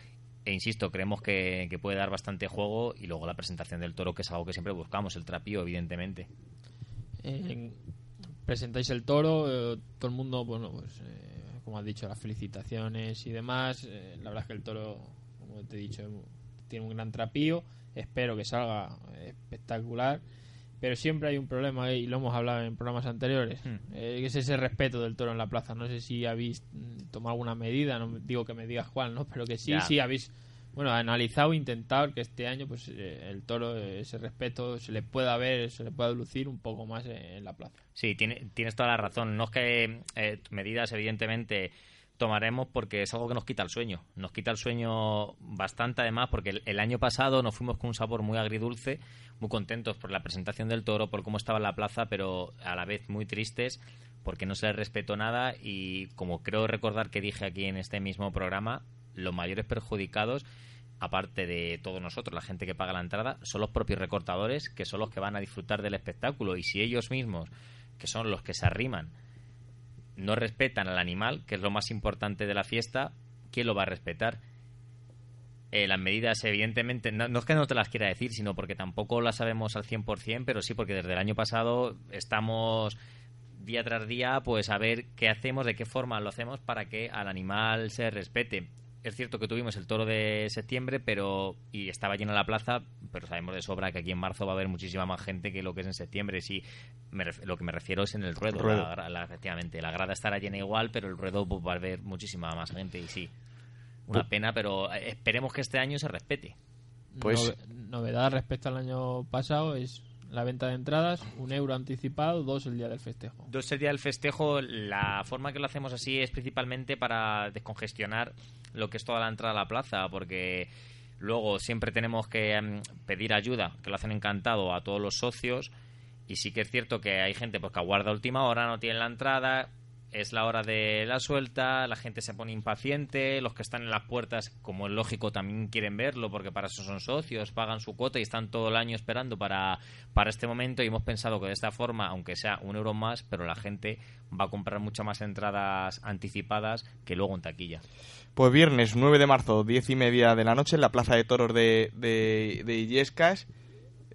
e insisto, creemos que, puede dar bastante juego y luego la presentación del toro, que es algo que siempre buscamos, el trapío, evidentemente. Eh, presentáis el toro, eh, todo el mundo, bueno, pues eh, como has dicho, las felicitaciones y demás. la verdad es que el toro, como te he dicho, tiene un gran trapío. Espero que salga espectacular. Pero siempre hay un problema, y lo hemos hablado en programas anteriores, hmm. que es ese respeto del toro en la plaza. No sé si habéis mm, tomado alguna medida, no digo que me digas cuál, ¿no? pero que sí, sí habéis bueno, analizado, intentado que este año pues eh, el toro, ese respeto, se le pueda ver, se le pueda lucir un poco más en, la plaza. Sí, tiene, tienes toda la razón. No es que eh, medidas, evidentemente, tomaremos porque es algo que nos quita el sueño. Nos quita el sueño bastante, además, porque el, año pasado nos fuimos con un sabor muy agridulce, muy contentos por la presentación del toro, por cómo estaba la plaza, pero a la vez muy tristes porque no se le respetó nada y, como creo recordar que dije aquí en este mismo programa, los mayores perjudicados aparte de todos nosotros, la gente que paga la entrada, son los propios recortadores que son los que van a disfrutar del espectáculo. Y si ellos mismos, que son los que se arriman, no respetan al animal, que es lo más importante de la fiesta, ¿quién lo va a respetar? Eh, las medidas, evidentemente, no, es que no te las quiera decir, sino porque tampoco las sabemos al 100%, pero sí porque desde el año pasado estamos día tras día, pues a ver qué hacemos, de qué forma lo hacemos para que al animal se respete es cierto que tuvimos el toro de septiembre, pero y estaba llena la plaza, pero sabemos de sobra que aquí en marzo va a haber muchísima más gente que lo que es en septiembre. Sí, lo que me refiero es en el ruedo, La, efectivamente. La grada estará llena igual, pero el ruedo pues, va a haber muchísima más gente y sí. Una pues pena, pero eh, esperemos que este año se respete. Pues novedad respecto al año pasado es la venta de entradas, un euro anticipado, dos el día del festejo. Dos el día del festejo, la forma que lo hacemos así es principalmente para descongestionar lo que es toda la entrada a la plaza, porque luego siempre tenemos que em, pedir ayuda, que lo hacen encantado a todos los socios, y sí que es cierto que hay gente pues, que aguarda última hora, no tiene la entrada, es la hora de la suelta, la gente se pone impaciente, los que están en las puertas, como es lógico, también quieren verlo porque para eso son socios, pagan su cuota y están todo el año esperando para, para este momento y hemos pensado que de esta forma, aunque sea un euro más, pero la gente va a comprar muchas más entradas anticipadas que luego en taquilla. Pues viernes 9 de marzo, 10 y media de la noche en la Plaza de Toros de, de, Illescas.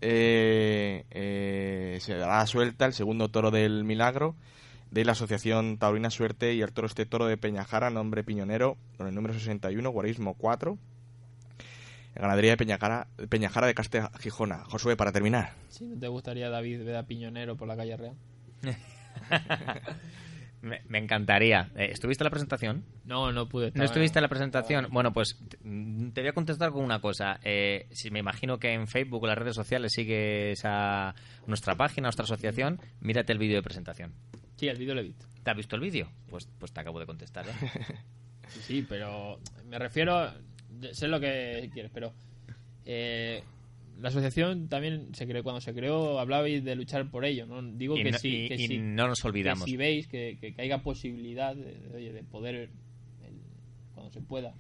Eh, eh, se dará suelta el segundo toro del milagro de la Asociación Taurina Suerte y el toro este toro de Peñajara, nombre piñonero, con el número 61, guarismo 4. Ganadería de Peñajara, Peñajara de Castilla Gijona. Josué, para terminar. Sí, ¿no te gustaría David ver a Piñonero por la calle Real? me, encantaría. Eh, ¿Estuviste en la presentación? No, no pude. ¿No estuviste en la presentación? Bueno, pues te voy a contestar con una cosa. Eh, si me imagino que en Facebook o las redes sociales sigues a nuestra página, nuestra asociación, mírate el vídeo de presentación. Sí, el vídeo lo he visto. ¿Te has visto el vídeo? Pues, pues te acabo de contestar, ¿eh? Sí, pero me refiero. Sé lo que quieres, pero. eh, la asociación también se creó. Cuando se creó, hablabais de luchar por ello, ¿no? Digo Y que no- sí. y- que y sí, no nos que olvidamos. si veis que, que, que haya posibilidad de, de, de poder. el- cuando se pueda.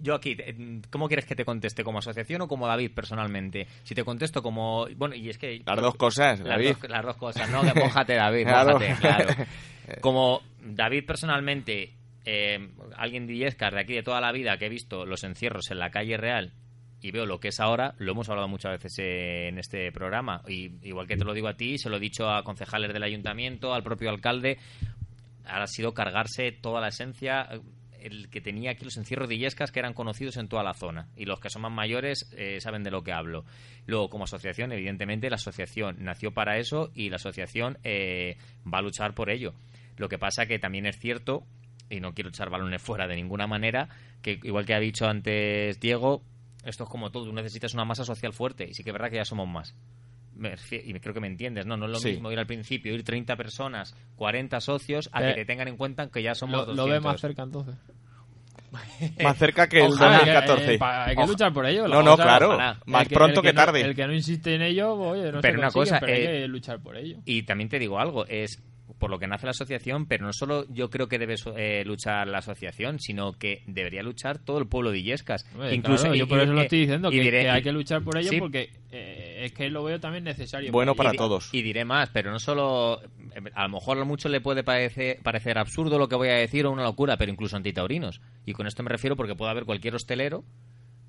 Yo aquí, eh, ¿cómo quieres que te conteste? ¿Como asociación o como David personalmente? Si te contesto como... Bueno, y es que... Las dos cosas, Las David. dos, las dos cosas, ¿no? Que mójate, David, mójate, claro. Como David personalmente, eh, alguien de Illescas de aquí de toda la vida que he visto los encierros en la calle real y veo lo que es ahora, lo hemos hablado muchas veces eh, en este programa. Y igual que te lo digo a ti, se lo he dicho a concejales del ayuntamiento, al propio alcalde, ha sido cargarse toda la esencia eh, el que tenía aquí los encierros de Illescas que eran conocidos en toda la zona y los que son más mayores eh, saben de lo que hablo. Luego, como asociación, evidentemente la asociación nació para eso y la asociación eh, va a luchar por ello. Lo que pasa que también es cierto, y no quiero echar balones fuera de ninguna manera, que igual que ha dicho antes Diego, esto es como todo, tú necesitas una masa social fuerte y sí que es verdad que ya somos más. Y creo que me entiendes, ¿no? No es lo Sí. mismo ir al principio, ir 30 personas, 40 socios, a Eh, que te tengan en cuenta que ya somos Lo, lo ve 200. más cerca entonces. Más cerca que el Ojalá, 2014. Eh, eh, hay que luchar por ello. No, no, claro. ojalá. Más pronto que no- tarde. el que no insiste en ello, oye, no Pero se una consigue, cosa, pero eh, hay que luchar por ello. Y también te digo algo, es por lo que nace la asociación, pero no solo yo creo que debe eh, luchar la asociación, sino que debería luchar todo el pueblo de Illescas. Incluso claro, y- yo por y- eso lo eh, estoy diciendo, que, diré- que hay que luchar por ello sí, porque eh, es que lo veo también necesario. Bueno para y todos. Y diré más, pero no solo. eh, A lo mejor a mucho le puede parecer, parecer absurdo lo que voy a decir o una locura, pero incluso antitaurinos. Y con esto me refiero porque puede haber cualquier hostelero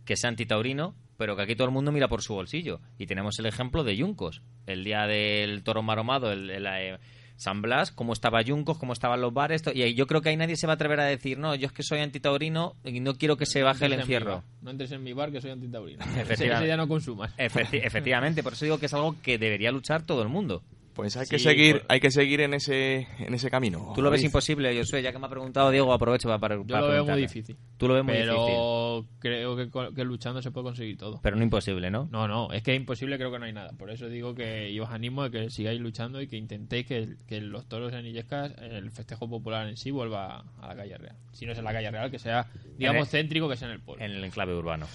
que sea antitaurino, pero que aquí todo el mundo mira por su bolsillo. Y tenemos el ejemplo de Yuncos. El día del toro maromado, el, el, eh, San Blas, cómo estaba Yuncos, cómo estaban los bares. to- y yo creo que ahí nadie se va a atrever a decir, no, yo es que soy antitaurino y no quiero que se baje el en encierro. No entres en mi bar que soy antitaurino. ese, Efectivamente. ese ya no consumas. Efecti- efectivamente, por eso digo que es algo que debería luchar todo el mundo. Pues hay Sí, que seguir, pues- hay que seguir en ese, en ese camino. Tú lo ves imposible, yo sé, ya que me ha preguntado Diego, aprovecho para, para Yo para lo veo muy difícil. Tú lo ves muy pero difícil, creo que, luchando se puede conseguir todo. pero no imposible, ¿no? No, no, es que imposible creo que no hay nada. Por eso digo que yo os animo a que sigáis luchando y que intentéis que, que los toros en Illescas, el festejo popular en sí, vuelva a la calle real. Si no es en la calle real, que sea, digamos, el- céntrico, que sea en el pueblo. En el enclave urbano.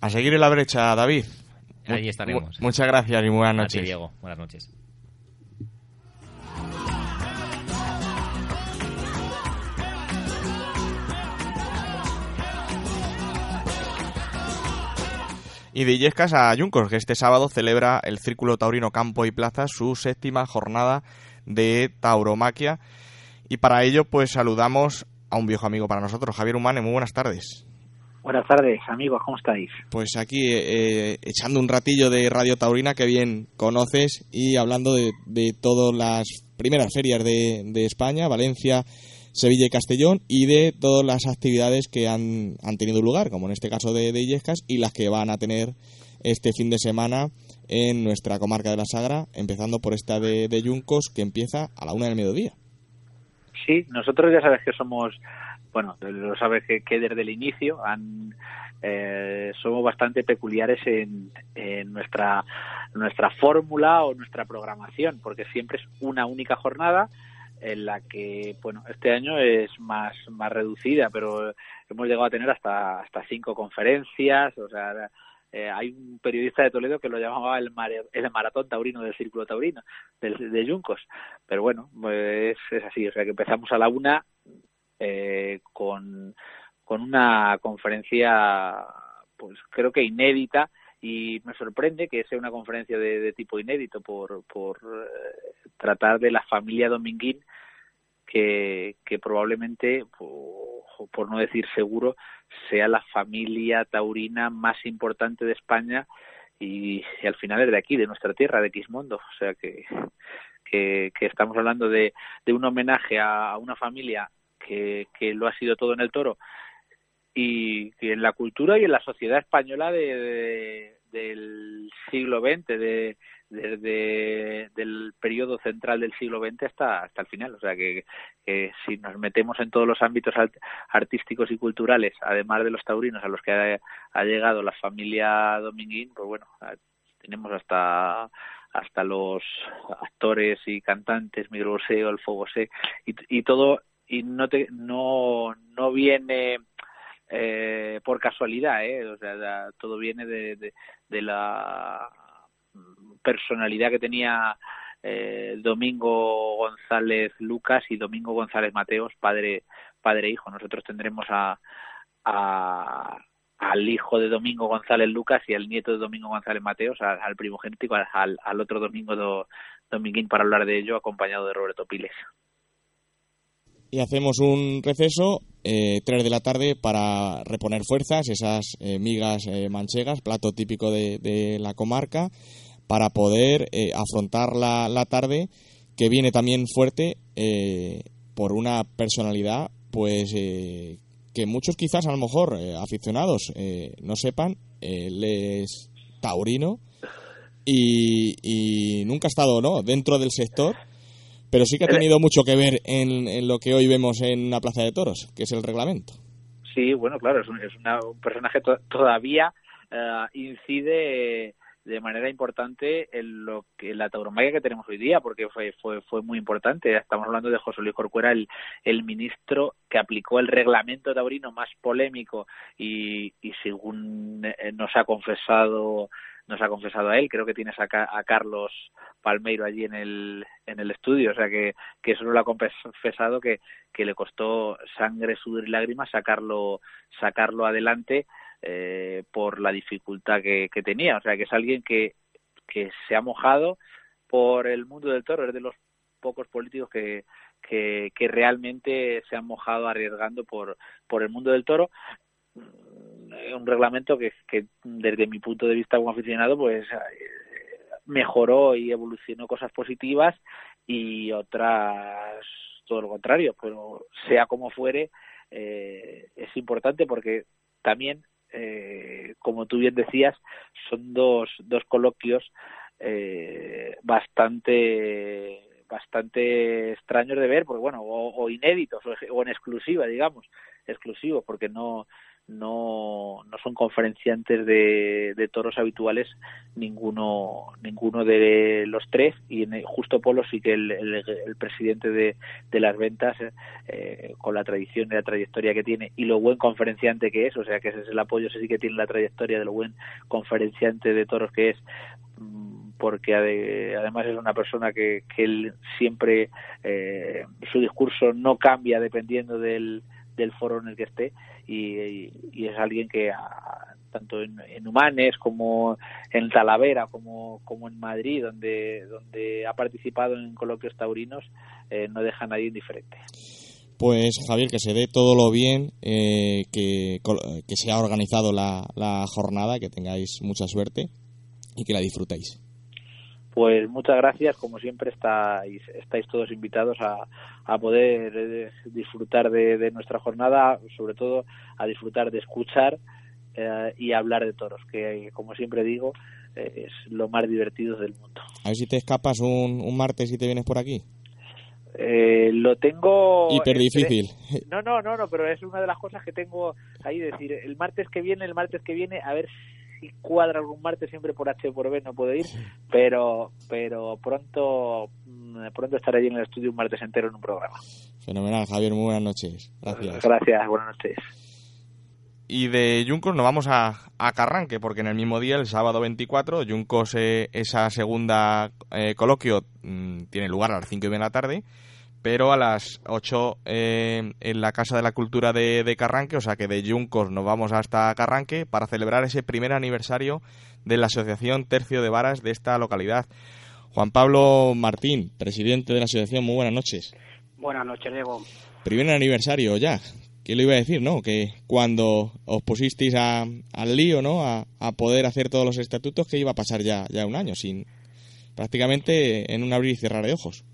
A seguir en la brecha, David. Allí Mu- estaremos. mu- Muchas gracias y buenas A ti, noches. Diego. Buenas noches. Y de Illescas a Yuncos, que este sábado celebra el Círculo Taurino Campo y Plaza su séptima jornada de tauromaquia. Y para ello, pues saludamos a un viejo amigo para nosotros, Javier Humane. Muy buenas tardes. Buenas tardes, amigos, ¿cómo estáis? Pues aquí eh, echando un ratillo de Radio Taurina que bien conoces y hablando de, de todas las primeras ferias de, de España, Valencia, Sevilla y Castellón, y de todas las actividades que han, han tenido lugar, como en este caso de, de y las que van a tener este fin de semana en nuestra comarca de la Sagra, empezando por esta de, de Yuncos, que empieza a la una del mediodía. Sí, nosotros ya sabes que somos, bueno, lo sabes que, que desde el inicio han, eh, somos bastante peculiares en, en nuestra, nuestra fórmula o nuestra programación, porque siempre es una única jornada en la que, bueno, este año es más, más reducida, pero hemos llegado a tener hasta, hasta cinco conferencias, o sea, eh, hay un periodista de Toledo que lo llamaba el, mare- el maratón taurino del círculo taurino, del, de Yuncos. Pero bueno, pues es así, o sea que empezamos a la una eh, con, con una conferencia, pues creo que inédita, y me sorprende que sea una conferencia de, de tipo inédito por, por eh, tratar de la familia Dominguín que, que probablemente, o por no decir seguro, sea la familia taurina más importante de España y, y al final es de aquí, de nuestra tierra, de Quismondo. O sea que, que, que estamos hablando de, de un homenaje a, a una familia que, que lo ha sido todo en el toro y que en la cultura y en la sociedad española de, de- del siglo XX, de, desde del periodo central del siglo XX hasta hasta el final, o sea que, que si nos metemos en todos los ámbitos art- artísticos y culturales, además de los taurinos a los que ha, llegado la familia Dominguín, pues bueno, tenemos hasta hasta los actores y cantantes, Miguel Bosé, Alfo Bosé, y, y todo, y no, te, no, no viene eh, por casualidad, ¿eh? o sea, todo viene de, de, la personalidad que tenía eh, Domingo González Lucas y Domingo González Mateos, padre padre e hijo. Nosotros tendremos a, a al hijo de Domingo González Lucas y al nieto de Domingo González Mateos, al, al primogénito, al, al otro Domingo do, Dominguín para hablar de ello, acompañado de Roberto Piles. Y hacemos un receso, eh, 3 de la tarde, para reponer fuerzas, esas eh, migas eh, manchegas, plato típico de, de la comarca para poder eh, afrontar la, la, tarde que viene también fuerte por una personalidad pues que muchos quizás a lo mejor aficionados no sepan él es taurino y, y, nunca ha estado no dentro del sector pero sí que ha tenido mucho que ver en, en, lo que hoy vemos en la plaza de toros que es el reglamento. Sí bueno claro es un, es una, un personaje to todavía uh, incide de manera importante en lo que la tauromaquia que tenemos hoy día porque fue fue fue muy importante. Estamos hablando de José Luis Corcuera el, el ministro que aplicó el reglamento taurino más polémico y, y según nos ha confesado nos ha confesado a él. Creo que tienes a, a Carlos Palmeiro allí en el en el estudio. O sea que que eso no lo ha confesado que que le costó sangre sudor y lágrimas sacarlo sacarlo adelante eh, por la dificultad que, que, tenía. O sea, que es alguien que, que se ha mojado por el mundo del toro, es de los pocos políticos que, que, que realmente se han mojado arriesgando por, por el mundo del toro un reglamento que, que desde mi punto de vista como aficionado pues mejoró y evolucionó cosas positivas y otras todo lo contrario. Pero sea como fuere eh, es importante porque también eh, como tú bien decías, son dos, dos coloquios eh, bastante bastante extraños de ver, porque bueno, o, inéditos, o, o, en exclusiva, digamos, exclusivos, porque no no, no son conferenciantes de, toros habituales ninguno ninguno de los tres. Y en, justo Polo sí que el, el, presidente de, las ventas eh, con la tradición y la trayectoria que tiene y lo buen conferenciante que es o sea que ese es el apoyo ese sí que tiene la trayectoria de lo buen conferenciante de toros que es mm, porque además es una persona que, que él siempre eh, su discurso no cambia dependiendo del, del foro en el que esté y, y, es alguien que tanto en, en, Humanes como en Talavera como, como en Madrid donde, donde ha participado en coloquios taurinos eh, no deja a nadie indiferente. Pues Javier, que se dé todo lo bien, eh, que, que se ha organizado la, la jornada, que tengáis mucha suerte y que la disfrutéis. Pues muchas gracias, como siempre estáis, estáis todos invitados a, a poder eh, disfrutar de, de, nuestra jornada, sobre todo a disfrutar de escuchar eh, y hablar de toros, que como siempre digo, eh, es lo más divertido del mundo. A ver si te escapas un, un martes y te vienes por aquí. Eh, lo tengo hiper difícil no no no no pero es una de las cosas que tengo ahí decir el martes que viene el martes que viene a ver si cuadra algún martes siempre por H o por B no puedo ir pero pero pronto mm, pronto estaré allí en el estudio un martes entero en un programa. Fenomenal Javier muy buenas noches. Gracias. Gracias buenas noches. Y de Juncos nos vamos a, a, Carranque, porque en el mismo día, el sábado 24, Juncos, eh, esa segunda eh, coloquio mmm, tiene lugar a las 5 y media de la tarde, pero a las 8 eh, en la Casa de la Cultura de, de, Carranque, o sea que de Juncos nos vamos hasta Carranque para celebrar ese primer aniversario de la Asociación Tercio de Varas de esta localidad. Juan Pablo Martín, presidente de la asociación, muy buenas noches. Buenas noches, Diego. Primer aniversario ya, ¿qué le iba a decir, no? Que cuando os pusisteis a, al lío, ¿no? A, a, poder hacer todos los estatutos, que iba a pasar ya, ya un año, sin prácticamente en un abrir y cerrar de ojos.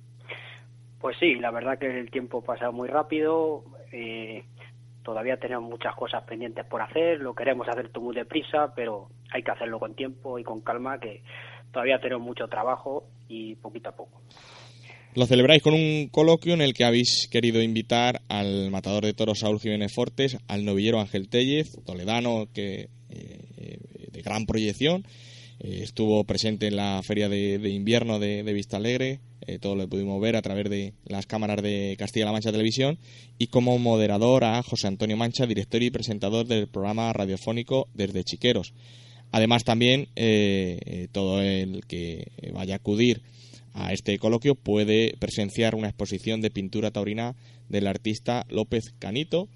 Pues sí, la verdad que el tiempo pasa muy rápido. Eh, todavía tenemos muchas cosas pendientes por hacer. Lo queremos hacer todo muy deprisa, pero hay que hacerlo con tiempo y con calma, que todavía tenemos mucho trabajo y poquito a poco. Lo celebráis con un coloquio en el que habéis querido invitar al matador de toros Saúl Jiménez Fortes, al novillero Ángel Tellez, toledano que, eh, de gran proyección, eh, estuvo presente en la feria de, invierno de, Vista Alegre, eh, todo lo pudimos ver a través de las cámaras de Castilla-La Mancha Televisión, y como moderador a José Antonio Mancha, director y presentador del programa radiofónico Desde Chiqueros. Además también eh, todo el que vaya a acudir a este coloquio puede presenciar una exposición de pintura taurina del artista López Canito,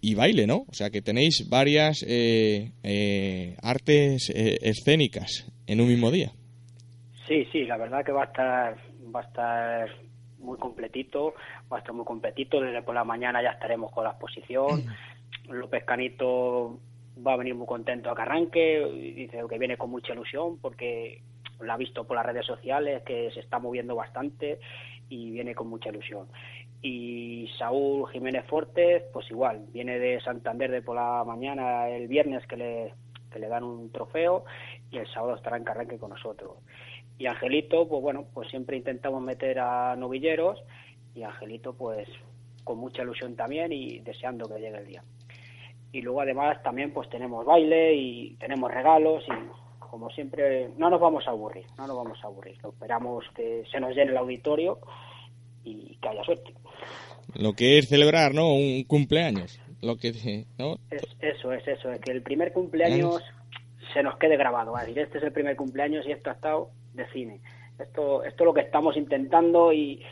y baile, ¿no? O sea que tenéis varias eh, eh, artes eh, escénicas en un mismo día. Sí, sí, la verdad que va a estar va a estar muy completito, va a estar muy completito. Desde por la mañana ya estaremos con la exposición. López Canito va a venir muy contento a que arranque, dice que viene con mucha ilusión porque lo ha visto por las redes sociales que se está moviendo bastante y viene con mucha ilusión y Saúl Jiménez Fortes, pues igual, viene de Santander de por la mañana el viernes que le, que le dan un trofeo y el sábado estará en Carranque con nosotros. Y Angelito, pues bueno, pues siempre intentamos meter a novilleros y Angelito pues con mucha ilusión también y deseando que llegue el día. Y luego además también pues tenemos baile y tenemos regalos y como siempre no nos vamos a aburrir, no nos vamos a aburrir. Esperamos que se nos llene el auditorio y que haya suerte. Lo que es celebrar, ¿no? Un cumpleaños. Lo que, ¿no? eso es, eso es, que el primer cumpleaños se nos quede grabado. ¿vale? Este es el primer cumpleaños y esto ha estado de cine. Esto, esto es lo que estamos intentando y,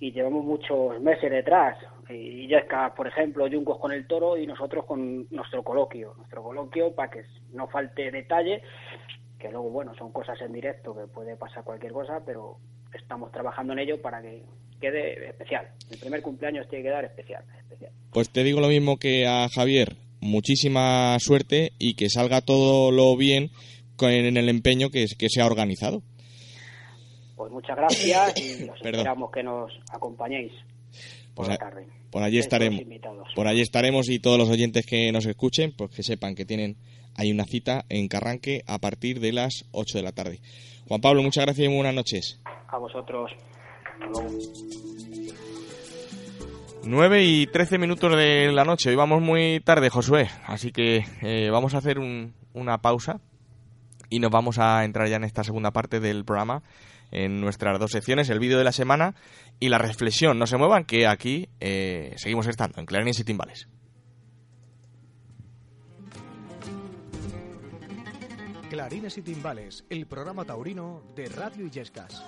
y llevamos muchos meses detrás. Y Yesca, por ejemplo, Juncos con el toro y nosotros con nuestro coloquio. Nuestro coloquio para que no falte detalle, que luego, bueno, son cosas en directo que puede pasar cualquier cosa, pero estamos trabajando en ello para que quede especial. El primer cumpleaños tiene que dar especial, Pues te digo lo mismo que a Javier, muchísima suerte y que salga todo lo bien en el empeño que, que se ha organizado. Pues muchas gracias y esperamos que nos acompañéis por pues la tarde. Por allí estaremos. Por allí estaremos y todos los oyentes que nos escuchen, pues que sepan que tienen hay una cita en Carranque a partir de las 8 de la tarde. Juan Pablo, muchas gracias y buenas noches. A vosotros. 9 y 13 minutos de la noche. Hoy vamos muy tarde, Josué. Así que eh, vamos a hacer una pausa y nos vamos a entrar ya en esta segunda parte del programa, en nuestras dos secciones, el vídeo de la semana y la reflexión. No se muevan, que aquí eh, seguimos estando, en Clarines y Timbales. Clarines y Timbales, el programa taurino de Radio Illescas.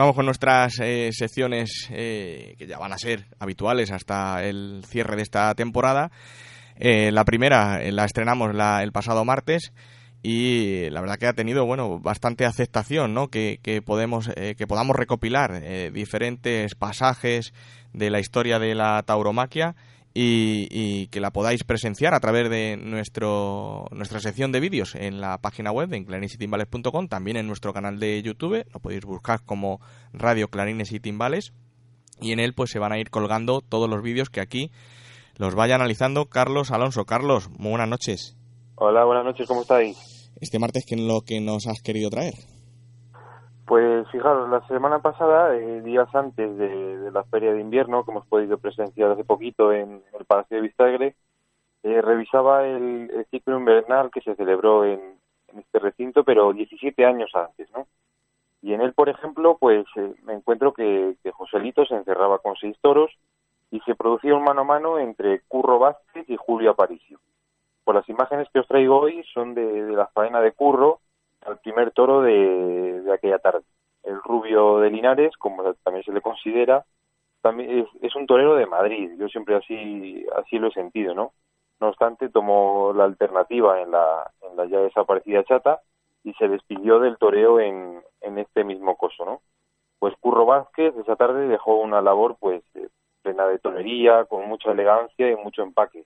Vamos con nuestras eh, secciones eh, que ya van a ser habituales hasta el cierre de esta temporada. Eh, la primera la estrenamos el pasado martes y la verdad que ha tenido bueno bastante aceptación, ¿no? Que, podemos que podamos recopilar diferentes pasajes de la historia de la tauromaquia y, que la podáis presenciar a través de nuestro, nuestra sección de vídeos en la página web de clarinesitimbales.com, también en nuestro canal de YouTube, lo podéis buscar como Radio Clarines y Timbales y en él pues se van a ir colgando todos los vídeos que aquí los vaya analizando Carlos Alonso. Carlos, muy buenas noches. Hola, buenas noches, ¿cómo estáis? Este martes, ¿qué es lo que nos has querido traer? Pues fijaros, la semana pasada, eh, días antes de, la feria de invierno, que hemos podido presenciar hace poquito en el Palacio de Vistagre, eh, revisaba el, ciclo invernal que se celebró en, este recinto, pero 17 años antes, ¿no? Y en él, por ejemplo, pues eh, me encuentro que, que Joselito se encerraba con seis toros y se producía un mano a mano entre Curro Vázquez y Julio Aparicio. Por las imágenes que os traigo hoy son de la faena de Curro, al primer toro de, aquella tarde. El rubio de Linares, como también se le considera, también es, un torero de Madrid. Yo siempre así así lo he sentido, ¿no? No obstante, tomó la alternativa en la, en la ya desaparecida chata y se despidió del toreo en, en este mismo coso, ¿no? Pues Curro Vázquez esa tarde dejó una labor pues plena de torería, con mucha elegancia y mucho empaque.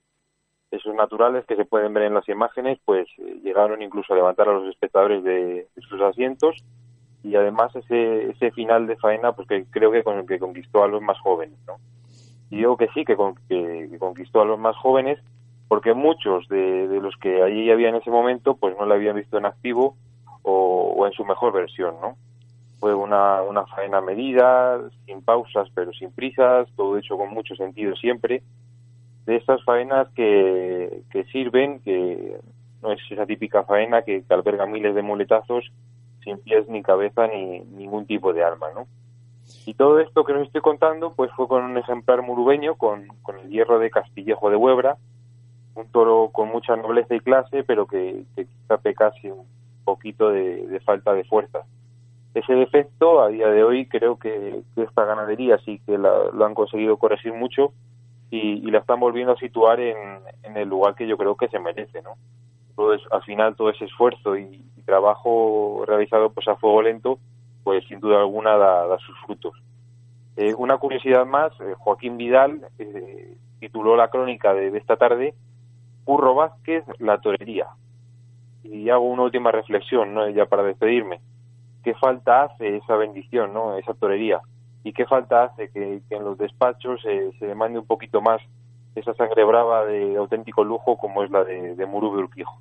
Esos naturales que se pueden ver en las imágenes pues eh, llegaron incluso a levantar a los espectadores de, sus asientos y además ese, ese final de faena pues que creo que con que conquistó a los más jóvenes, ¿no? Y digo que sí, que, con, que conquistó a los más jóvenes porque muchos de, de, los que allí había en ese momento pues no la habían visto en activo o, o en su mejor versión, ¿no? Fue una, una faena medida, sin pausas pero sin prisas, todo hecho con mucho sentido siempre, de estas faenas que, que sirven, que no es esa típica faena que, alberga miles de muletazos sin pies ni cabeza ni ningún tipo de alma, ¿no? Y todo esto que nos estoy contando pues fue con un ejemplar murubeño, con, con el hierro de Castillejo de Huebra, un toro con mucha nobleza y clase, pero que, que quizá pecase un poquito de, de, falta de fuerza. Ese defecto, a día de hoy, creo que, que esta ganadería sí que la, lo han conseguido corregir mucho y, y, la están volviendo a situar en, en, el lugar que yo creo que se merece, ¿no? Todo al final, todo ese esfuerzo y, y, trabajo realizado pues a fuego lento, pues sin duda alguna da, da sus frutos. Eh, una curiosidad más, eh, Joaquín Vidal eh, tituló la crónica de, de esta tarde Curro Vázquez, la torería. Y hago una última reflexión, ¿no? ya para despedirme. ¿Qué falta hace esa bendición, ¿no? esa torería? ¿Y qué falta hace que, en los despachos eh, se demande un poquito más esa sangre brava de auténtico lujo como es la de, de Murube Urquijo?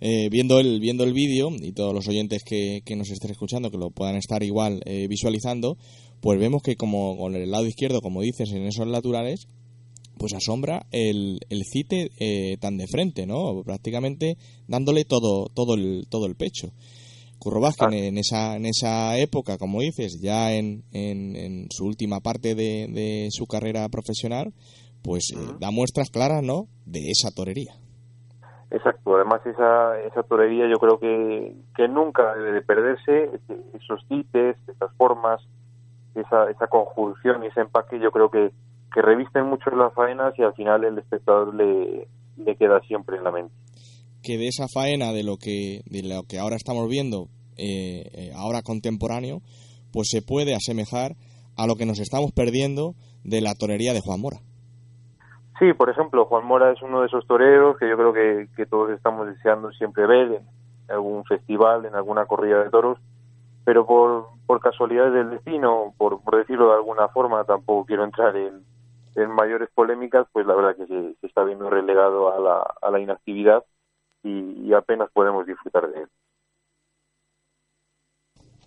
Eh, viendo el viendo el vídeo y todos los oyentes que, que, nos estén escuchando que lo puedan estar igual eh, visualizando pues vemos que como con el lado izquierdo como dices en esos naturales pues asombra el, el cite eh, tan de frente, ¿no? Prácticamente dándole todo, todo, el, todo el pecho. Curro Vázquez ah. en, esa, en esa época, como dices, ya en, en, en su última parte de, de, su carrera profesional, pues uh -huh. da muestras claras, ¿no?, de esa torería. Exacto, además esa, esa torería yo creo que, que nunca debe de perderse, esos cites, esas formas, esa, esa conjunción y ese empaque, yo creo que que revisten mucho las faenas y al final el espectador le, le queda siempre en la mente. Que de esa faena, de lo que, de lo que ahora estamos viendo, eh, eh, ahora contemporáneo, pues se puede asemejar a lo que nos estamos perdiendo de la torería de Juan Mora. Sí, por ejemplo, Juan Mora es uno de esos toreros que yo creo que, todos estamos deseando siempre ver en algún festival, en alguna corrida de toros, pero por, por casualidades del destino, por, por decirlo de alguna forma, tampoco quiero entrar en, en mayores polémicas, pues la verdad que se, se está viendo relegado a la, a la inactividad y, y, apenas podemos disfrutar de él.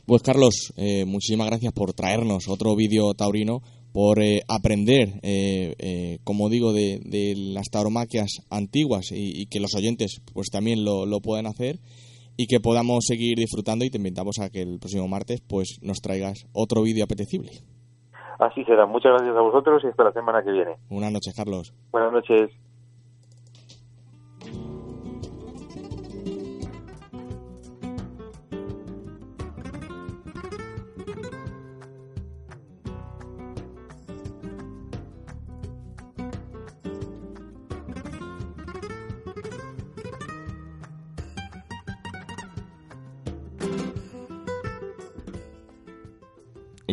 Pues Carlos, eh, muchísimas gracias por traernos otro vídeo taurino, por eh, aprender, eh, eh, como digo, de, de, las tauromaquias antiguas y, y, que los oyentes pues también lo, lo puedan hacer y que podamos seguir disfrutando y te invitamos a que el próximo martes pues nos traigas otro vídeo apetecible. Así será. Muchas gracias a vosotros y hasta la semana que viene. Buenas noches, Carlos. Buenas noches.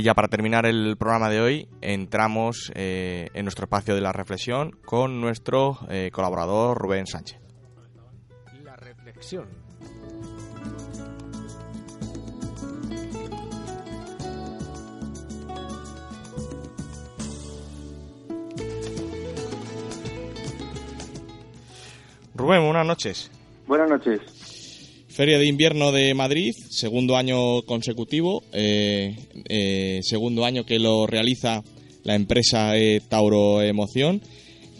Ya para terminar el programa de hoy, entramos eh, en nuestro espacio de la reflexión con nuestro eh, colaborador Rubén Sánchez. La reflexión. Rubén, buenas noches. Buenas noches. Feria de Invierno de Madrid, segundo año consecutivo, eh, eh, segundo año que lo realiza la empresa eh, Tauro Emoción.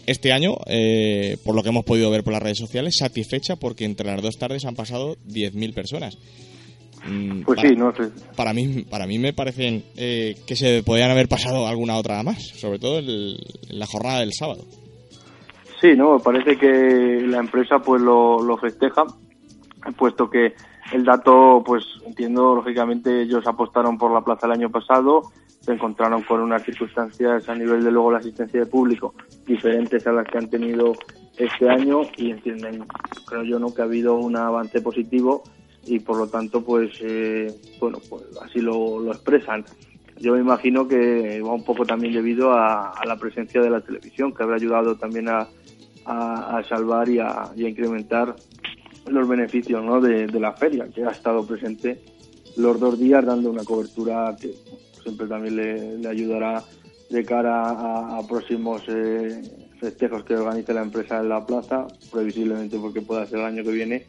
Este año, eh, por lo que hemos podido ver por las redes sociales, satisfecha porque entre las dos tardes han pasado 10.000 personas. Mm, pues para, sí, no sé. Para mí, para mí me parecen eh, que se podrían haber pasado alguna otra más, sobre todo el, la jornada del sábado. Sí, no, parece que la empresa pues lo, lo festeja puesto que el dato, pues entiendo, lógicamente ellos apostaron por la plaza el año pasado se encontraron con unas circunstancias a nivel de luego la asistencia de público diferentes a las que han tenido este año y entienden, creo yo, no que ha habido un avance positivo y por lo tanto, pues, eh, bueno, pues así lo, expresan. Yo me imagino que va un poco también debido a, la presencia de la televisión, que habrá ayudado también a, a, salvar y y a incrementar los beneficios ¿no? de, la feria, que ha estado presente los dos días dando una cobertura que siempre también le, ayudará de cara a, próximos eh, festejos que organice la empresa en la plaza, previsiblemente porque pueda ser el año que viene,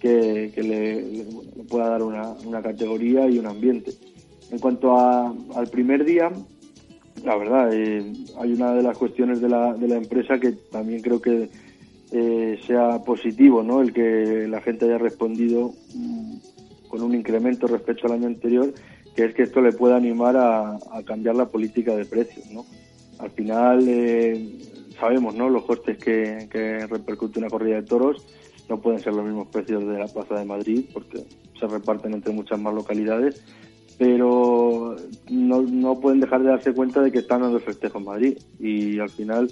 que, le, pueda dar una, una categoría y un ambiente. En cuanto a, al primer día, la verdad, eh, hay una de las cuestiones de la, de la empresa que también creo que eh, sea positivo, ¿no? El que la gente haya respondido mm, con un incremento respecto al año anterior, que es que esto le pueda animar a, cambiar la política de precios, ¿no? Al final eh, sabemos, ¿no? Los costes que, repercute una corrida de toros no pueden ser los mismos precios de la Plaza de Madrid porque se reparten entre muchas más localidades pero no, no pueden dejar de darse cuenta de que están en los festejos en Madrid y al final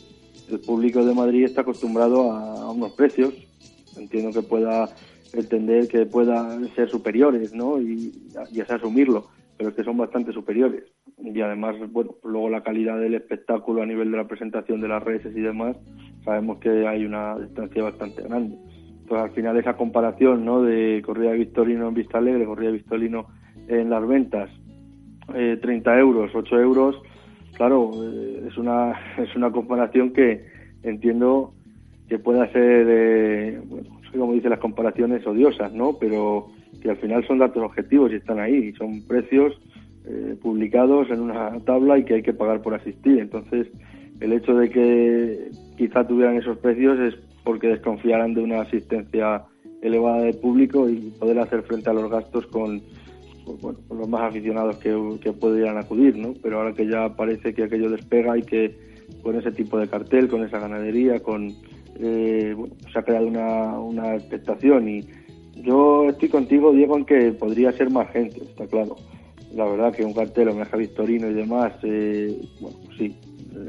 el público de Madrid está acostumbrado a, unos precios entiendo que pueda entender que puedan ser superiores ¿no? y, y así asumirlo pero es que son bastante superiores y además bueno luego la calidad del espectáculo a nivel de la presentación de las redes y demás sabemos que hay una distancia bastante grande entonces al final esa comparación ¿no? de corrida de Victorino en Vista Alegre corrida de Victorino en las ventas eh, 30 euros, 8 euros, claro, eh, es una es una comparación que entiendo que pueda ser, eh, bueno, cómo dicen las comparaciones odiosas, ¿no? Pero que al final son datos objetivos y están ahí, son precios eh, publicados en una tabla y que hay que pagar por asistir. Entonces, el hecho de que quizá tuvieran esos precios es porque desconfiaran de una asistencia elevada de público y poder hacer frente a los gastos con pues, bueno, con los más aficionados que, que acudir, ¿no? Pero ahora que ya parece que aquello despega y que con ese tipo de cartel, con esa ganadería, con eh, bueno, se ha creado una, una expectación y yo estoy contigo, Diego, en que podría ser más gente, está claro. La verdad que un cartel homenaje a Victorino y demás, eh, bueno, pues sí,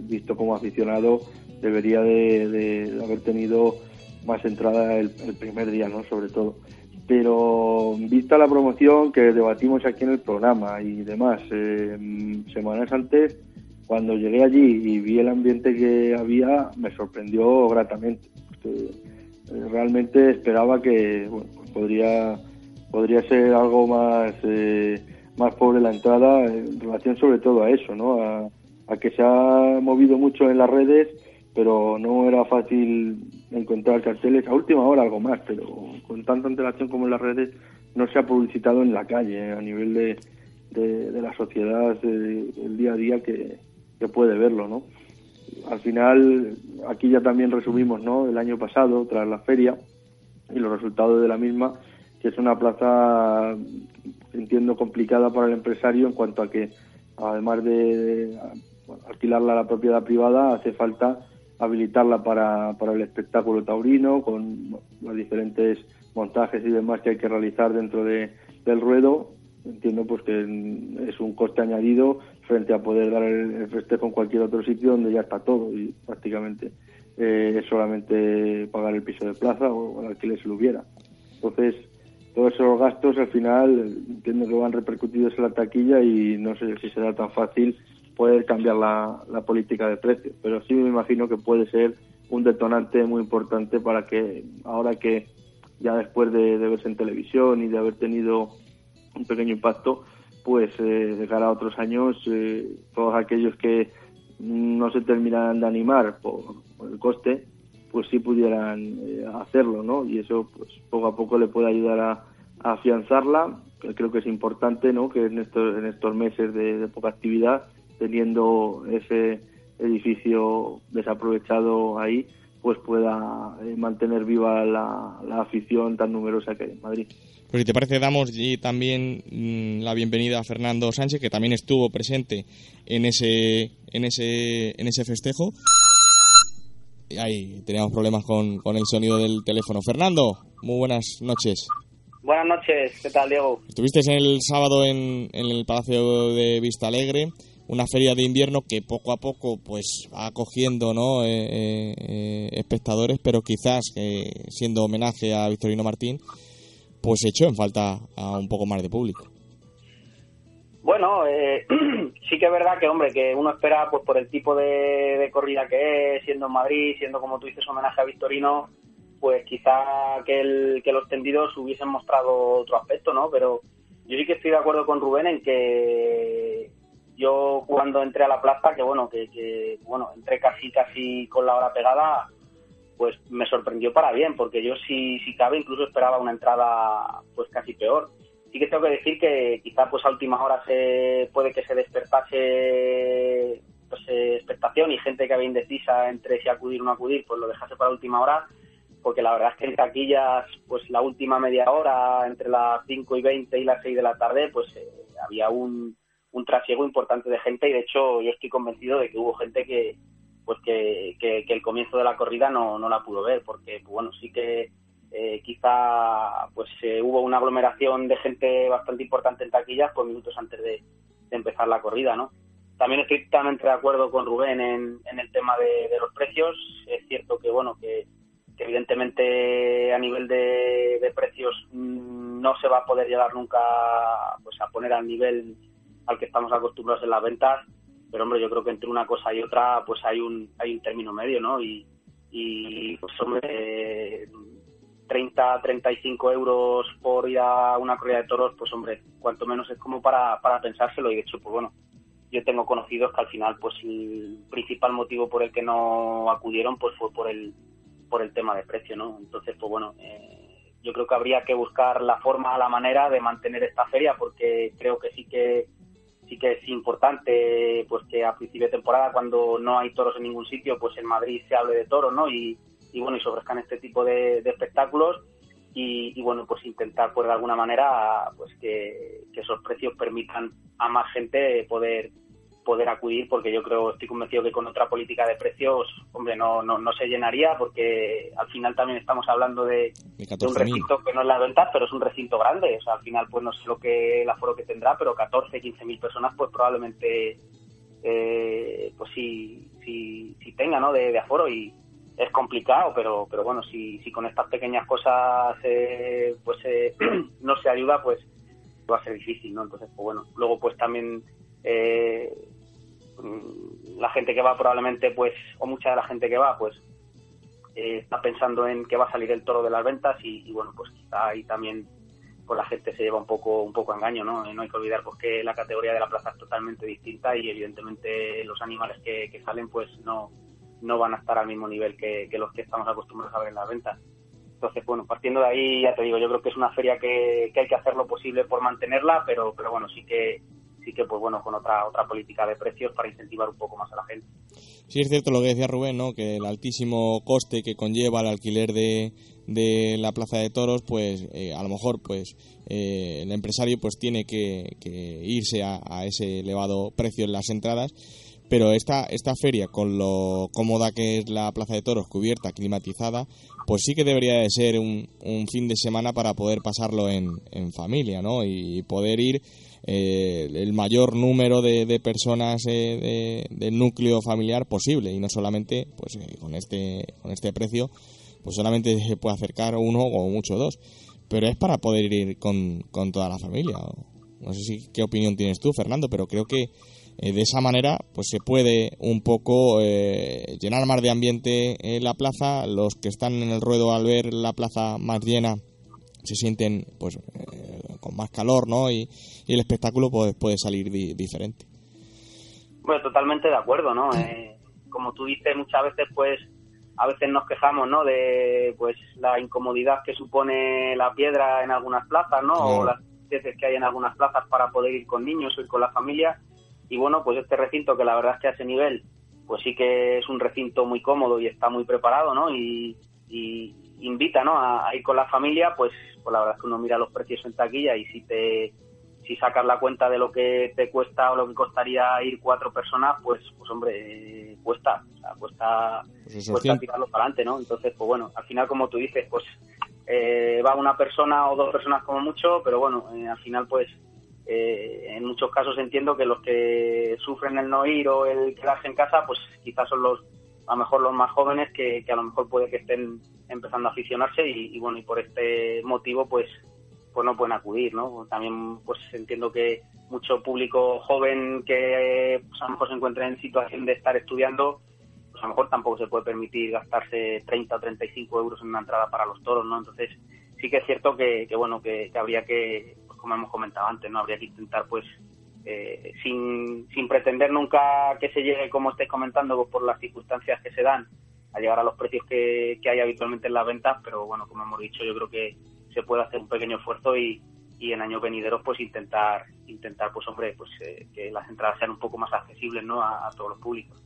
visto como aficionado, debería de, de, de haber tenido más entrada el, el primer día, ¿no? Sobre todo pero vista la promoción que debatimos aquí en el programa y demás, eh, semanas antes, cuando llegué allí y vi el ambiente que había, me sorprendió gratamente. Eh, realmente esperaba que bueno, pues podría, podría ser algo más, eh, más pobre la entrada en relación sobre todo a eso, ¿no? A, a que se ha movido mucho en las redes pero no era fácil encontrar carteles a última hora algo más, pero con tanta antelación como en las redes no se ha publicitado en la calle eh, a nivel de, de, de la sociedad eh, el día a día que, que, puede verlo, ¿no? Al final aquí ya también resumimos, ¿no? El año pasado tras la feria y los resultados de la misma, que es una plaza entiendo complicada para el empresario en cuanto a que además de, de bueno, alquilarla a la propiedad privada hace falta habilitarla para, para el espectáculo taurino, con los diferentes montajes y demás que hay que realizar dentro de, del ruedo. Entiendo pues que es un coste añadido frente a poder dar el, festejo en cualquier otro sitio donde ya está todo y prácticamente eh, es solamente pagar el piso de plaza o el alquiler si lo hubiera. Entonces, todos esos gastos al final entiendo que van repercutidos en la taquilla y no sé si será tan fácil poder cambiar la, política de precios, pero sí me imagino que puede ser un detonante muy importante para que ahora que ya después de, verse en televisión y de haber tenido un pequeño impacto, pues eh, de cara a otros años, eh, todos aquellos que no se terminaran de animar por, el coste, pues sí pudieran eh, hacerlo, ¿no? Y eso, pues poco a poco le puede ayudar a, afianzarla, creo que es importante, ¿no? Que en estos, meses de poca actividad teniendo ese edificio desaprovechado ahí, pues pueda eh, mantener viva la, la, afición tan numerosa que hay en Madrid. Pues si te parece, damos también mmm, la bienvenida a Fernando Sánchez, que también estuvo presente en ese, en ese, en ese festejo. Ahí teníamos problemas con, con el sonido del teléfono. Fernando, muy buenas noches. Buenas noches, ¿qué tal, Diego? Estuviste el sábado en, en el Palacio de Vista Alegre una feria de invierno que poco a poco pues va acogiendo ¿no? espectadores, pero quizás siendo homenaje a Victorino Martín, pues echó en falta a un poco más de público. Bueno, eh, sí que es verdad que, hombre, que uno espera, pues por el tipo de, corrida que es, siendo en Madrid, siendo, como tú dices, homenaje a Victorino, pues quizá que, el, que los tendidos hubiesen mostrado otro aspecto, ¿no? Pero yo sí que estoy de acuerdo con Rubén en que yo cuando entré a la plaza, que bueno, que, que bueno, entré casi, casi con la hora pegada, pues me sorprendió para bien, porque yo si, si cabe incluso esperaba una entrada pues casi peor. Sí que tengo que decir que quizá pues a última hora se puede que se despertase pues expectación y gente que había indecisa entre si acudir o no acudir pues lo dejase para última hora porque la verdad es que en taquillas pues la última media hora entre las 5 y 20 y las 6 de la tarde pues eh, había un, un trasiego importante de gente y de hecho yo estoy convencido de que hubo gente que pues que, que, que el comienzo de la corrida no, no la pudo ver porque bueno sí que eh, quizá pues eh, hubo una aglomeración de gente bastante importante en taquillas pues minutos antes de, empezar la corrida, ¿no? También estoy totalmente de acuerdo con Rubén en, el tema de, los precios. Es cierto que bueno que, evidentemente a nivel de, precios mm, no se va a poder llegar nunca pues a poner al nivel al que estamos acostumbrados en las ventas pero hombre yo creo que entre una cosa y otra pues hay un hay un término medio no y, y pues hombre 30, 35 euros por ir a una corrida de toros, pues hombre, cuanto menos es como para, para pensárselo y de hecho, pues bueno, yo tengo conocidos que al final, pues el principal motivo por el que no acudieron, pues fue por el, por el tema de precio, ¿no? Entonces, pues bueno, eh, yo creo que habría que buscar la forma, la manera de mantener esta feria porque creo que sí que sí que es importante pues que a principio de temporada cuando no hay toros en ningún sitio pues en Madrid se hable de toros no y, y bueno, y se ofrezcan este tipo de, espectáculos y, bueno, pues intentar pues de alguna manera pues que, esos precios permitan a más gente poder poder acudir porque yo creo, estoy convencido que con otra política de precios, hombre, no, no, no se llenaría porque al final también estamos hablando de, un recinto que no es la venta, pero es un recinto grande, o sea, al final pues no sé lo que el aforo que tendrá, pero 14, 15 mil personas pues probablemente eh, pues sí, sí, sí tenga, ¿no? De, de aforo y, es complicado, pero, pero bueno, si, si con estas pequeñas cosas eh, pues eh, no se ayuda, pues va a ser difícil, ¿no? Entonces, pues bueno, luego pues también eh, la gente que va probablemente, pues, o mucha de la gente que va, pues, está pensando en que va a salir el toro de las ventas y, bueno, pues quizá ahí también pues la gente se lleva un poco un poco engaño, ¿no? No hay que olvidar pues que la categoría de la plaza es totalmente distinta y evidentemente los animales que, que salen pues no no van a estar al mismo nivel que, los que estamos acostumbrados a ver en las ventas. Entonces, bueno, partiendo de ahí, ya te digo, yo creo que es una feria que, hay que hacer lo posible por mantenerla, pero, pero bueno, sí que sí que pues bueno con otra otra política de precios para incentivar un poco más a la gente. Sí es cierto lo que decía Rubén, ¿no? Que el altísimo coste que conlleva el alquiler de, de la plaza de toros, pues eh, a lo mejor pues eh, el empresario pues tiene que, irse a, a, ese elevado precio en las entradas pero esta, esta feria, con lo cómoda que es la Plaza de Toros, cubierta, climatizada, pues sí que debería de ser un, un fin de semana para poder pasarlo en, en familia, ¿no? Y poder ir eh, el mayor número de, de personas eh, del núcleo familiar posible. Y no solamente, pues eh, con este con este precio, pues solamente se puede acercar uno o mucho dos, pero es para poder ir con, con toda la familia. No sé si qué opinión tienes tú, Fernando, pero creo que eh, de esa manera pues se puede un poco eh, llenar más de ambiente en la plaza. Los que están en el ruedo al ver la plaza más llena se sienten pues con más calor no y, el espectáculo pues, puede salir diferente. Bueno totalmente de acuerdo no como tú dices muchas veces pues a veces nos quejamos no de pues la incomodidad que supone la piedra en algunas plazas no o las veces que hay en algunas plazas para poder ir con niños o ir con la familia. Y bueno, pues este recinto que la verdad es que a ese nivel, pues sí que es un recinto muy cómodo y está muy preparado, ¿no? Y, invita, ¿no? A, ir con la familia, pues, pues la verdad es que uno mira los precios en taquilla y si te si sacas la cuenta de lo que te cuesta o lo que costaría ir cuatro personas, pues, pues hombre, cuesta, o sea, cuesta, pues cuesta tirarlo para adelante, ¿no? Entonces, pues bueno, al final, como tú dices, pues eh, va una persona o dos personas como mucho, pero bueno, eh, al final, pues eh, en muchos casos entiendo que los que sufren el no ir o el quedarse en casa, pues quizás son los a lo mejor los más jóvenes que, que a lo mejor puede que estén empezando a aficionarse y, bueno y por este motivo pues pues no pueden acudir, ¿no? También pues entiendo que mucho público joven que pues, a lo mejor se encuentra en situación de estar estudiando, pues a lo mejor tampoco se puede permitir gastarse 30 o 35 euros en una entrada para los toros, ¿no? Entonces sí que es cierto que, que bueno, que, que habría que, pues, como hemos comentado antes, ¿no? Habría que intentar pues eh, sin, sin pretender nunca que se llegue, como estáis comentando, pues, por las circunstancias que se dan, a llegar a los precios que, que hay habitualmente en las ventas, pero bueno, como hemos dicho, yo creo que se puede hacer un pequeño esfuerzo y, y en años venideros pues intentar intentar pues hombre pues eh, que las entradas sean un poco más accesibles no a, a, todos los públicos.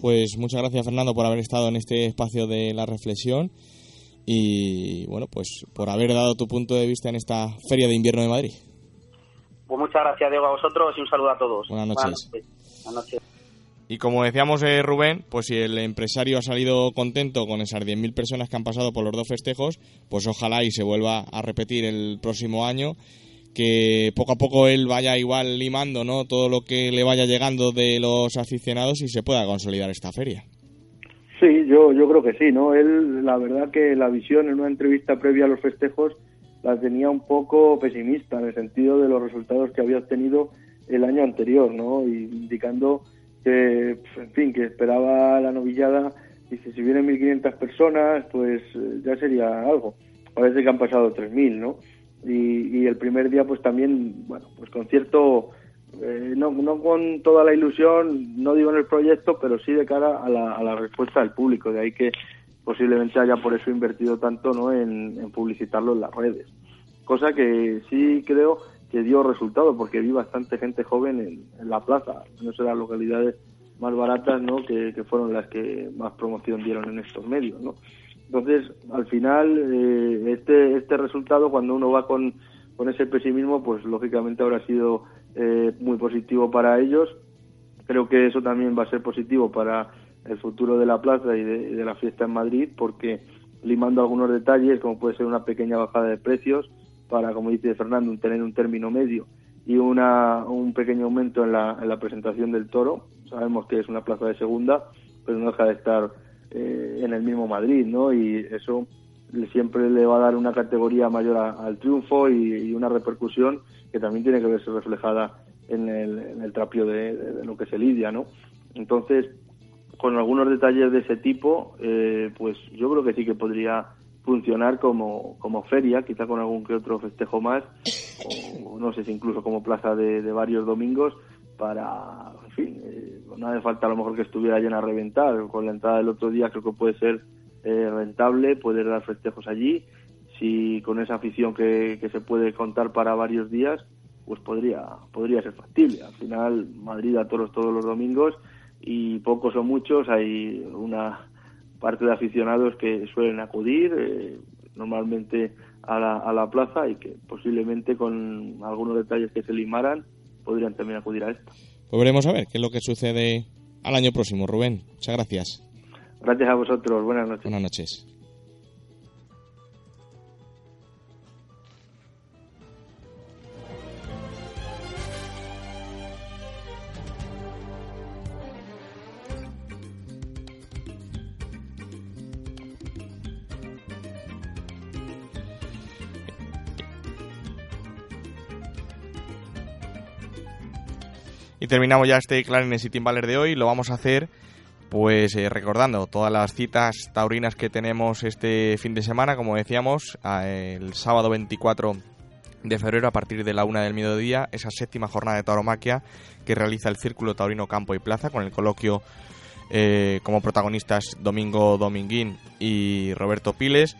Pues muchas gracias Fernando por haber estado en este espacio de la reflexión y bueno pues por haber dado tu punto de vista en esta feria de invierno de Madrid pues muchas gracias Diego a vosotros y un saludo a todos buenas noches, buenas noches. Y como decíamos, eh, Rubén, pues si el empresario ha salido contento con esas 10.000 personas que han pasado por los dos festejos, pues ojalá y se vuelva a repetir el próximo año, que poco a poco él vaya igual limando ¿no? todo lo que le vaya llegando de los aficionados y se pueda consolidar esta feria. Sí, yo, yo creo que sí, ¿no? Él, la verdad que la visión en una entrevista previa a los festejos la tenía un poco pesimista en el sentido de los resultados que había obtenido el año anterior, ¿no? Y indicando que, en fin, que esperaba la novillada, dice, si vienen 1.500 personas, pues eh, ya sería algo. Parece que han pasado 3.000, ¿no? Y, y el primer día, pues también, bueno, pues con cierto, eh, no, no con toda la ilusión, no digo en el proyecto, pero sí de cara a la, a la respuesta del público, de ahí que posiblemente haya por eso invertido tanto ¿no? en, publicitarlo en las redes. Cosa que sí creo que dio resultado porque vi bastante gente joven en, en la plaza, no sé las localidades más baratas, ¿no? Que, que, fueron las que más promoción dieron en estos medios, ¿no? Entonces, al final, eh, este este resultado, cuando uno va con, con ese pesimismo, pues lógicamente habrá sido eh, muy positivo para ellos. Creo que eso también va a ser positivo para el futuro de la plaza y de, la fiesta en Madrid, porque limando algunos detalles, como puede ser una pequeña bajada de precios, para, como dice Fernando, tener un término medio y una, un pequeño aumento en la, en la presentación del toro. Sabemos que es una plaza de segunda, pero no deja de estar eh, en el mismo Madrid, ¿no? Y eso siempre le va a dar una categoría mayor al triunfo y, y, una repercusión que también tiene que verse reflejada en el, en el trapio de, de, de, lo que se lidia, ¿no? Entonces, con algunos detalles de ese tipo, eh, pues yo creo que sí que podría funcionar como, como feria, quizá con algún que otro festejo más, o no sé si incluso como plaza de, varios domingos, para, en fin, eh, no hace falta a lo mejor que estuviera llena a reventar, con la entrada del otro día creo que puede ser eh, rentable, poder dar festejos allí, si con esa afición que, que se puede contar para varios días, pues podría, podría ser factible. Al final, Madrid a toros todos los domingos y pocos o muchos, hay una parte de aficionados que suelen acudir eh, normalmente a la, a la plaza y que posiblemente con algunos detalles que se limaran podrían también acudir a esto. Pues veremos a ver qué es lo que sucede al año próximo, Rubén. Muchas gracias. Gracias a vosotros. Buenas noches. Buenas noches. Y terminamos ya este Clarines y Timbaler de hoy. Lo vamos a hacer pues eh, recordando todas las citas taurinas que tenemos este fin de semana, como decíamos, el sábado 24 de febrero a partir de la una del mediodía, esa séptima jornada de tauromaquia que realiza el Círculo Taurino Campo y Plaza con el coloquio eh, como protagonistas Domingo Dominguín y Roberto Piles.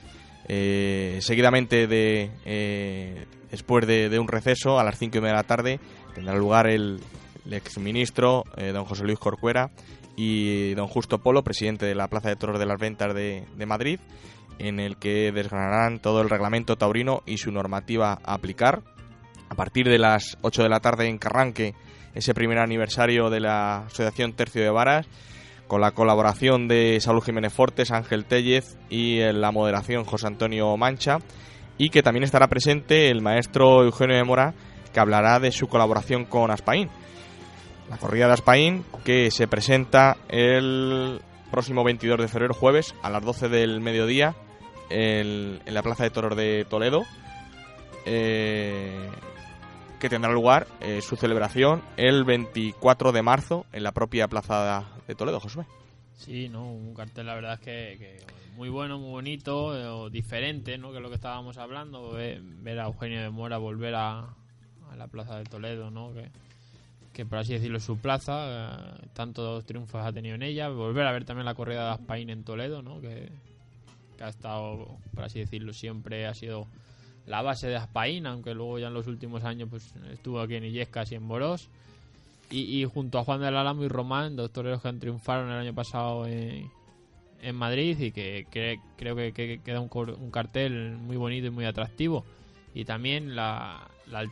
Eh, seguidamente de eh, después de, de, un receso a las cinco y media de la tarde tendrá lugar el, el exministro eh, don José Luis Corcuera y don Justo Polo, presidente de la Plaza de Toros de las Ventas de, de, Madrid, en el que desgranarán todo el reglamento taurino y su normativa a aplicar. A partir de las 8 de la tarde en Carranque, ese primer aniversario de la Asociación Tercio de Varas, con la colaboración de Saúl Jiménez Fortes, Ángel Tellez y la moderación José Antonio Mancha, y que también estará presente el maestro Eugenio de Mora, que hablará de su colaboración con Aspaín. La corrida de Aspaín que se presenta el próximo 22 de febrero, jueves, a las 12 del mediodía, en, en la Plaza de Toros de Toledo. Eh, que tendrá lugar eh, su celebración el 24 de marzo en la propia Plaza de Toledo, Josué. Sí, no, un cartel la verdad es que, muy bueno, muy bonito, eh, diferente, ¿no? Que lo que estábamos hablando, ver, ver a Eugenio de Mora volver a, a la Plaza de Toledo, ¿no? Que, que por así decirlo es su plaza, eh, tantos triunfos ha tenido en ella, volver a ver también la corrida de Aspain en Toledo, ¿no? Que, que ha estado, por así decirlo, siempre ha sido la base de Aspaín, aunque luego ya en los últimos años pues estuvo aquí en Illescas y en Boros. Y, junto a Juan del Álamo y Román, dos toreros que triunfaron el año pasado en, en Madrid y que, que creo que, que queda un, un cartel muy bonito y muy atractivo. Y también la, la-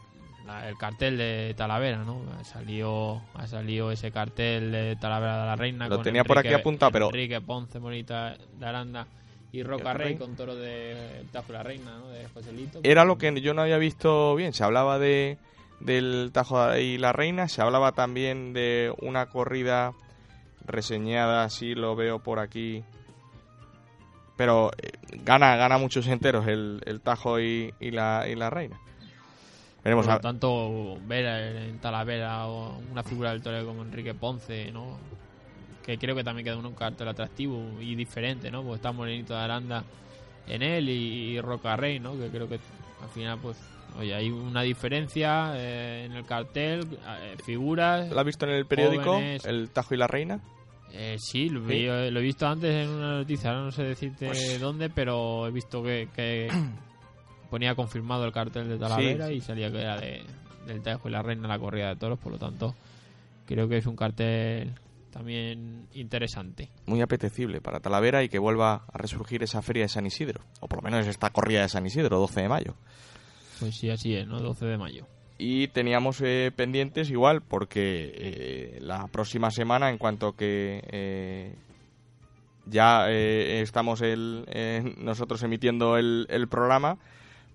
la- el cartel de Talavera, ¿no? Ha salido, ha salido ese cartel de Talavera de la Reina. Lo con tenía por aquí Enrique- apuntado, pero- Enrique Ponce, Morita de Aranda y Roca Rey? con toro de Tajo de la Reina, ¿no? De Joselito. Era lo que yo no había visto bien. Se hablaba de del Tajo y la Reina, se hablaba también de una corrida reseñada, así lo veo por aquí. Pero eh, gana gana muchos enteros el, el Tajo y, y la, y la Reina. Veremos Por a- tanto, ver en Talavera o una figura del torero como Enrique Ponce, ¿no? Que creo que también queda un cartel atractivo y diferente, ¿no? Porque está Morenito de Aranda en él y, y Roca Rey, ¿no? Que creo que al final, pues, oye, hay una diferencia eh, en el cartel, eh, figuras. ¿Lo has visto en el periódico? jóvenes. El Tajo y la Reina. Eh, sí, lo, ¿Sí? vi- lo he visto antes en una noticia, ahora no sé decirte Pues- dónde, pero he visto que, que ponía confirmado el cartel de Talavera Sí. y salía que era de, del Tajo y la Reina la corrida de toros, por lo tanto creo que es un cartel también interesante. Muy apetecible para Talavera y que vuelva a resurgir esa feria de San Isidro. O por lo menos esta corrida de San Isidro, 12 de mayo. Pues sí, así es, ¿no? 12 de mayo. Y teníamos eh, pendientes igual porque eh, la próxima semana, en cuanto que eh, ya eh, estamos el, eh, nosotros emitiendo el, el programa,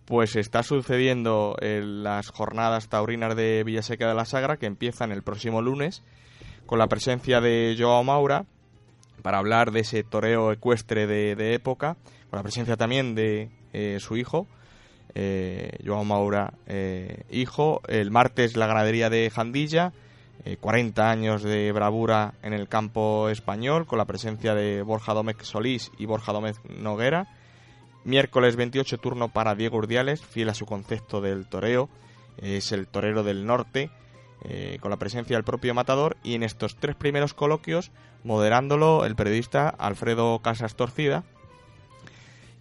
pues está sucediendo eh, las jornadas taurinas de Villaseca de la Sagra que empiezan el próximo lunes con la presencia de Joao Maura para hablar de ese toreo ecuestre de, de época, con la presencia también de eh, su hijo, eh, Joao Maura, eh, hijo. El martes la ganadería de Jandilla, eh, 40 años de bravura en el campo español, con la presencia de Borja Domecq Solís y Borja Domecq Noguera. Miércoles 28 turno para Diego Urdiales, fiel a su concepto del toreo, es el torero del norte, eh, con la presencia del propio matador y en estos tres primeros coloquios moderándolo el periodista Alfredo Casas Torcida.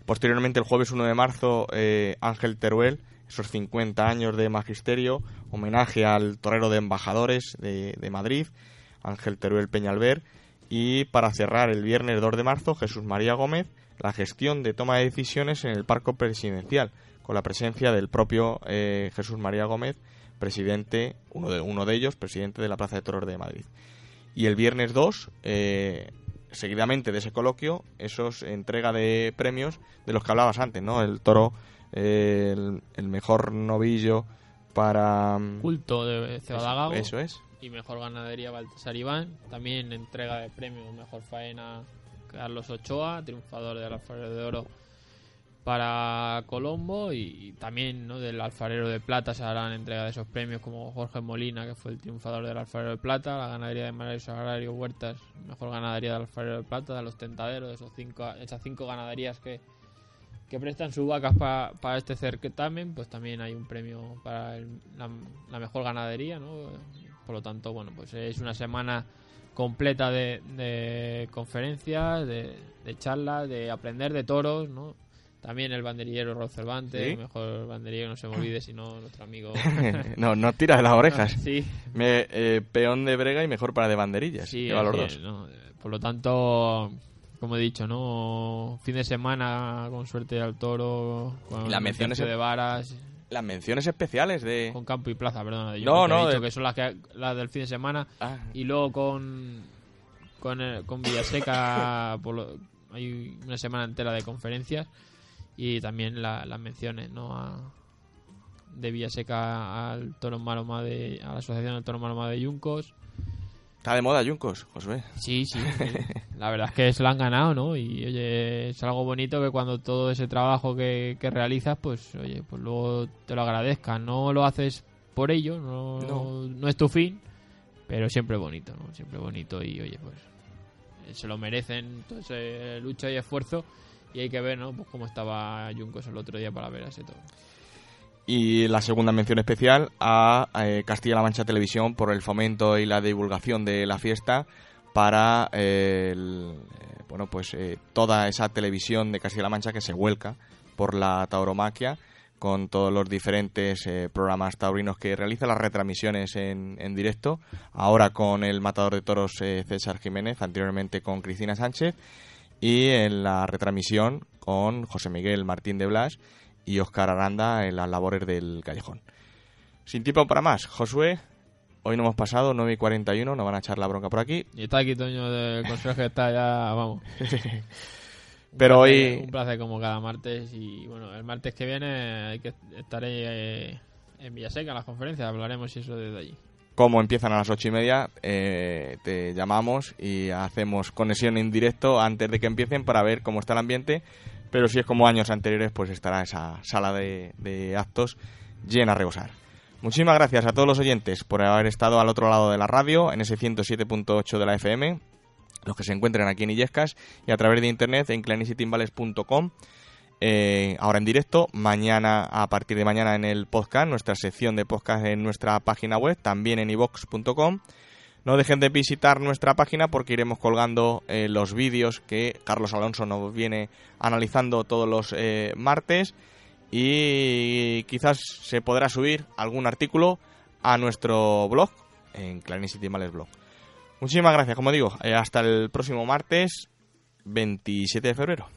Posteriormente, el jueves 1 de marzo, eh, Ángel Teruel, esos 50 años de magisterio, homenaje al torero de embajadores de, de Madrid, Ángel Teruel Peñalver. Y para cerrar, el viernes 2 de marzo, Jesús María Gómez, la gestión de toma de decisiones en el Parco Presidencial, con la presencia del propio eh, Jesús María Gómez, presidente, uno de, uno de ellos, presidente de la Plaza de Toros de Madrid. Y el viernes 2, eh, seguidamente de ese coloquio, esos entrega de premios de los que hablabas antes, ¿no? El toro, eh, el, el mejor novillo para... mm, Culto de Cebadagago. Eso es. Y mejor ganadería Baltasar Iván. También entrega de premios Mejor Faena Carlos Ochoa, triunfador del Alfarero de Oro para Colombo. Y, también ¿no? del Alfarero de Plata se harán entrega de esos premios como Jorge Molina, que fue el triunfador del Alfarero de Plata. La ganadería de Mario Sagrario Huertas, mejor ganadería del Alfarero de Plata. De los tentaderos, de esos cinco, esas cinco ganaderías que, que prestan sus vacas pa- para este certamen, pues también hay un premio para el- la, la mejor ganadería, ¿no? Por lo tanto, bueno, pues es una semana completa de, de conferencias, de, de charlas, de aprender de toros, ¿no? También el banderillero Rod Cervantes, ¿Sí? el mejor banderillero, no se me olvide, sino nuestro amigo... no, no tira de las orejas. Sí. Me- eh, peón de brega y mejor para de banderillas. Sí, Lleva los. Por lo tanto, como he dicho, ¿no? Fin de semana con suerte al toro, con tercio en- de varas, Las menciones especiales de... con campo y plaza, perdona. Yo No, he no, dicho de- que son las, que, las del fin de semana Ah. y luego con con, el- con Villaseca por lo- hay una semana entera de conferencias y también la- las menciones, ¿no? A de Villaseca al Toro Maroma de, a la Asociación del Toro Maroma de Yuncos. Está de moda Yuncos, Josué. Sí, sí, sí. La verdad es que se lo han ganado, ¿no? Y oye, es algo bonito que cuando todo ese trabajo que, que realizas, pues oye, pues luego te lo agradezcan. No lo haces por ello, no, No. no es tu fin, pero siempre bonito, ¿no? Siempre bonito y oye, pues se lo merecen todo ese lucha y esfuerzo y hay que ver, ¿no? Pues cómo estaba Juncos el otro día para ver a ese toro. Y la segunda mención especial a eh, Castilla-La Mancha Televisión por el fomento y la divulgación de la fiesta para eh, el, eh, bueno pues toda esa televisión de Castilla-La Mancha que se vuelca por la tauromaquia con todos los diferentes programas taurinos que realiza, las retransmisiones en, en directo, ahora con el matador de toros César Jiménez, anteriormente con Cristina Sánchez, y en la retransmisión con José Miguel Martín de Blas y Óscar Aranda en las labores del callejón. Sin tiempo para más, Josué, hoy no hemos pasado, 9 y 41, nos van a echar la bronca por aquí. Y está aquí Toño del Consejo que está ya, vamos. Un Pero placer- hoy- Un placer como cada martes y bueno, el martes que viene hay que estaré eh, en Villaseca en las conferencias, hablaremos eso desde allí. Como empiezan a las ocho y media, eh, te llamamos y hacemos conexión en directo antes de que empiecen para ver cómo está el ambiente. Pero si es como años anteriores, pues estará esa sala de, actos llena a rebosar. Muchísimas gracias a todos los oyentes por haber estado al otro lado de la radio, en ese 107.8 de la FM, los que se encuentren aquí en Illescas y a través de internet en clanicitimbales.com. Eh, ahora en directo, mañana, a partir de mañana en el podcast, nuestra sección de podcast en nuestra página web, también en ivox.com. No dejen de visitar nuestra página porque iremos colgando eh, los vídeos que Carlos Alonso nos viene analizando todos los eh, martes y quizás se podrá subir algún artículo a nuestro blog en Clanicity Males Blog. Muchísimas gracias, como digo, eh, hasta el próximo martes 27 de febrero.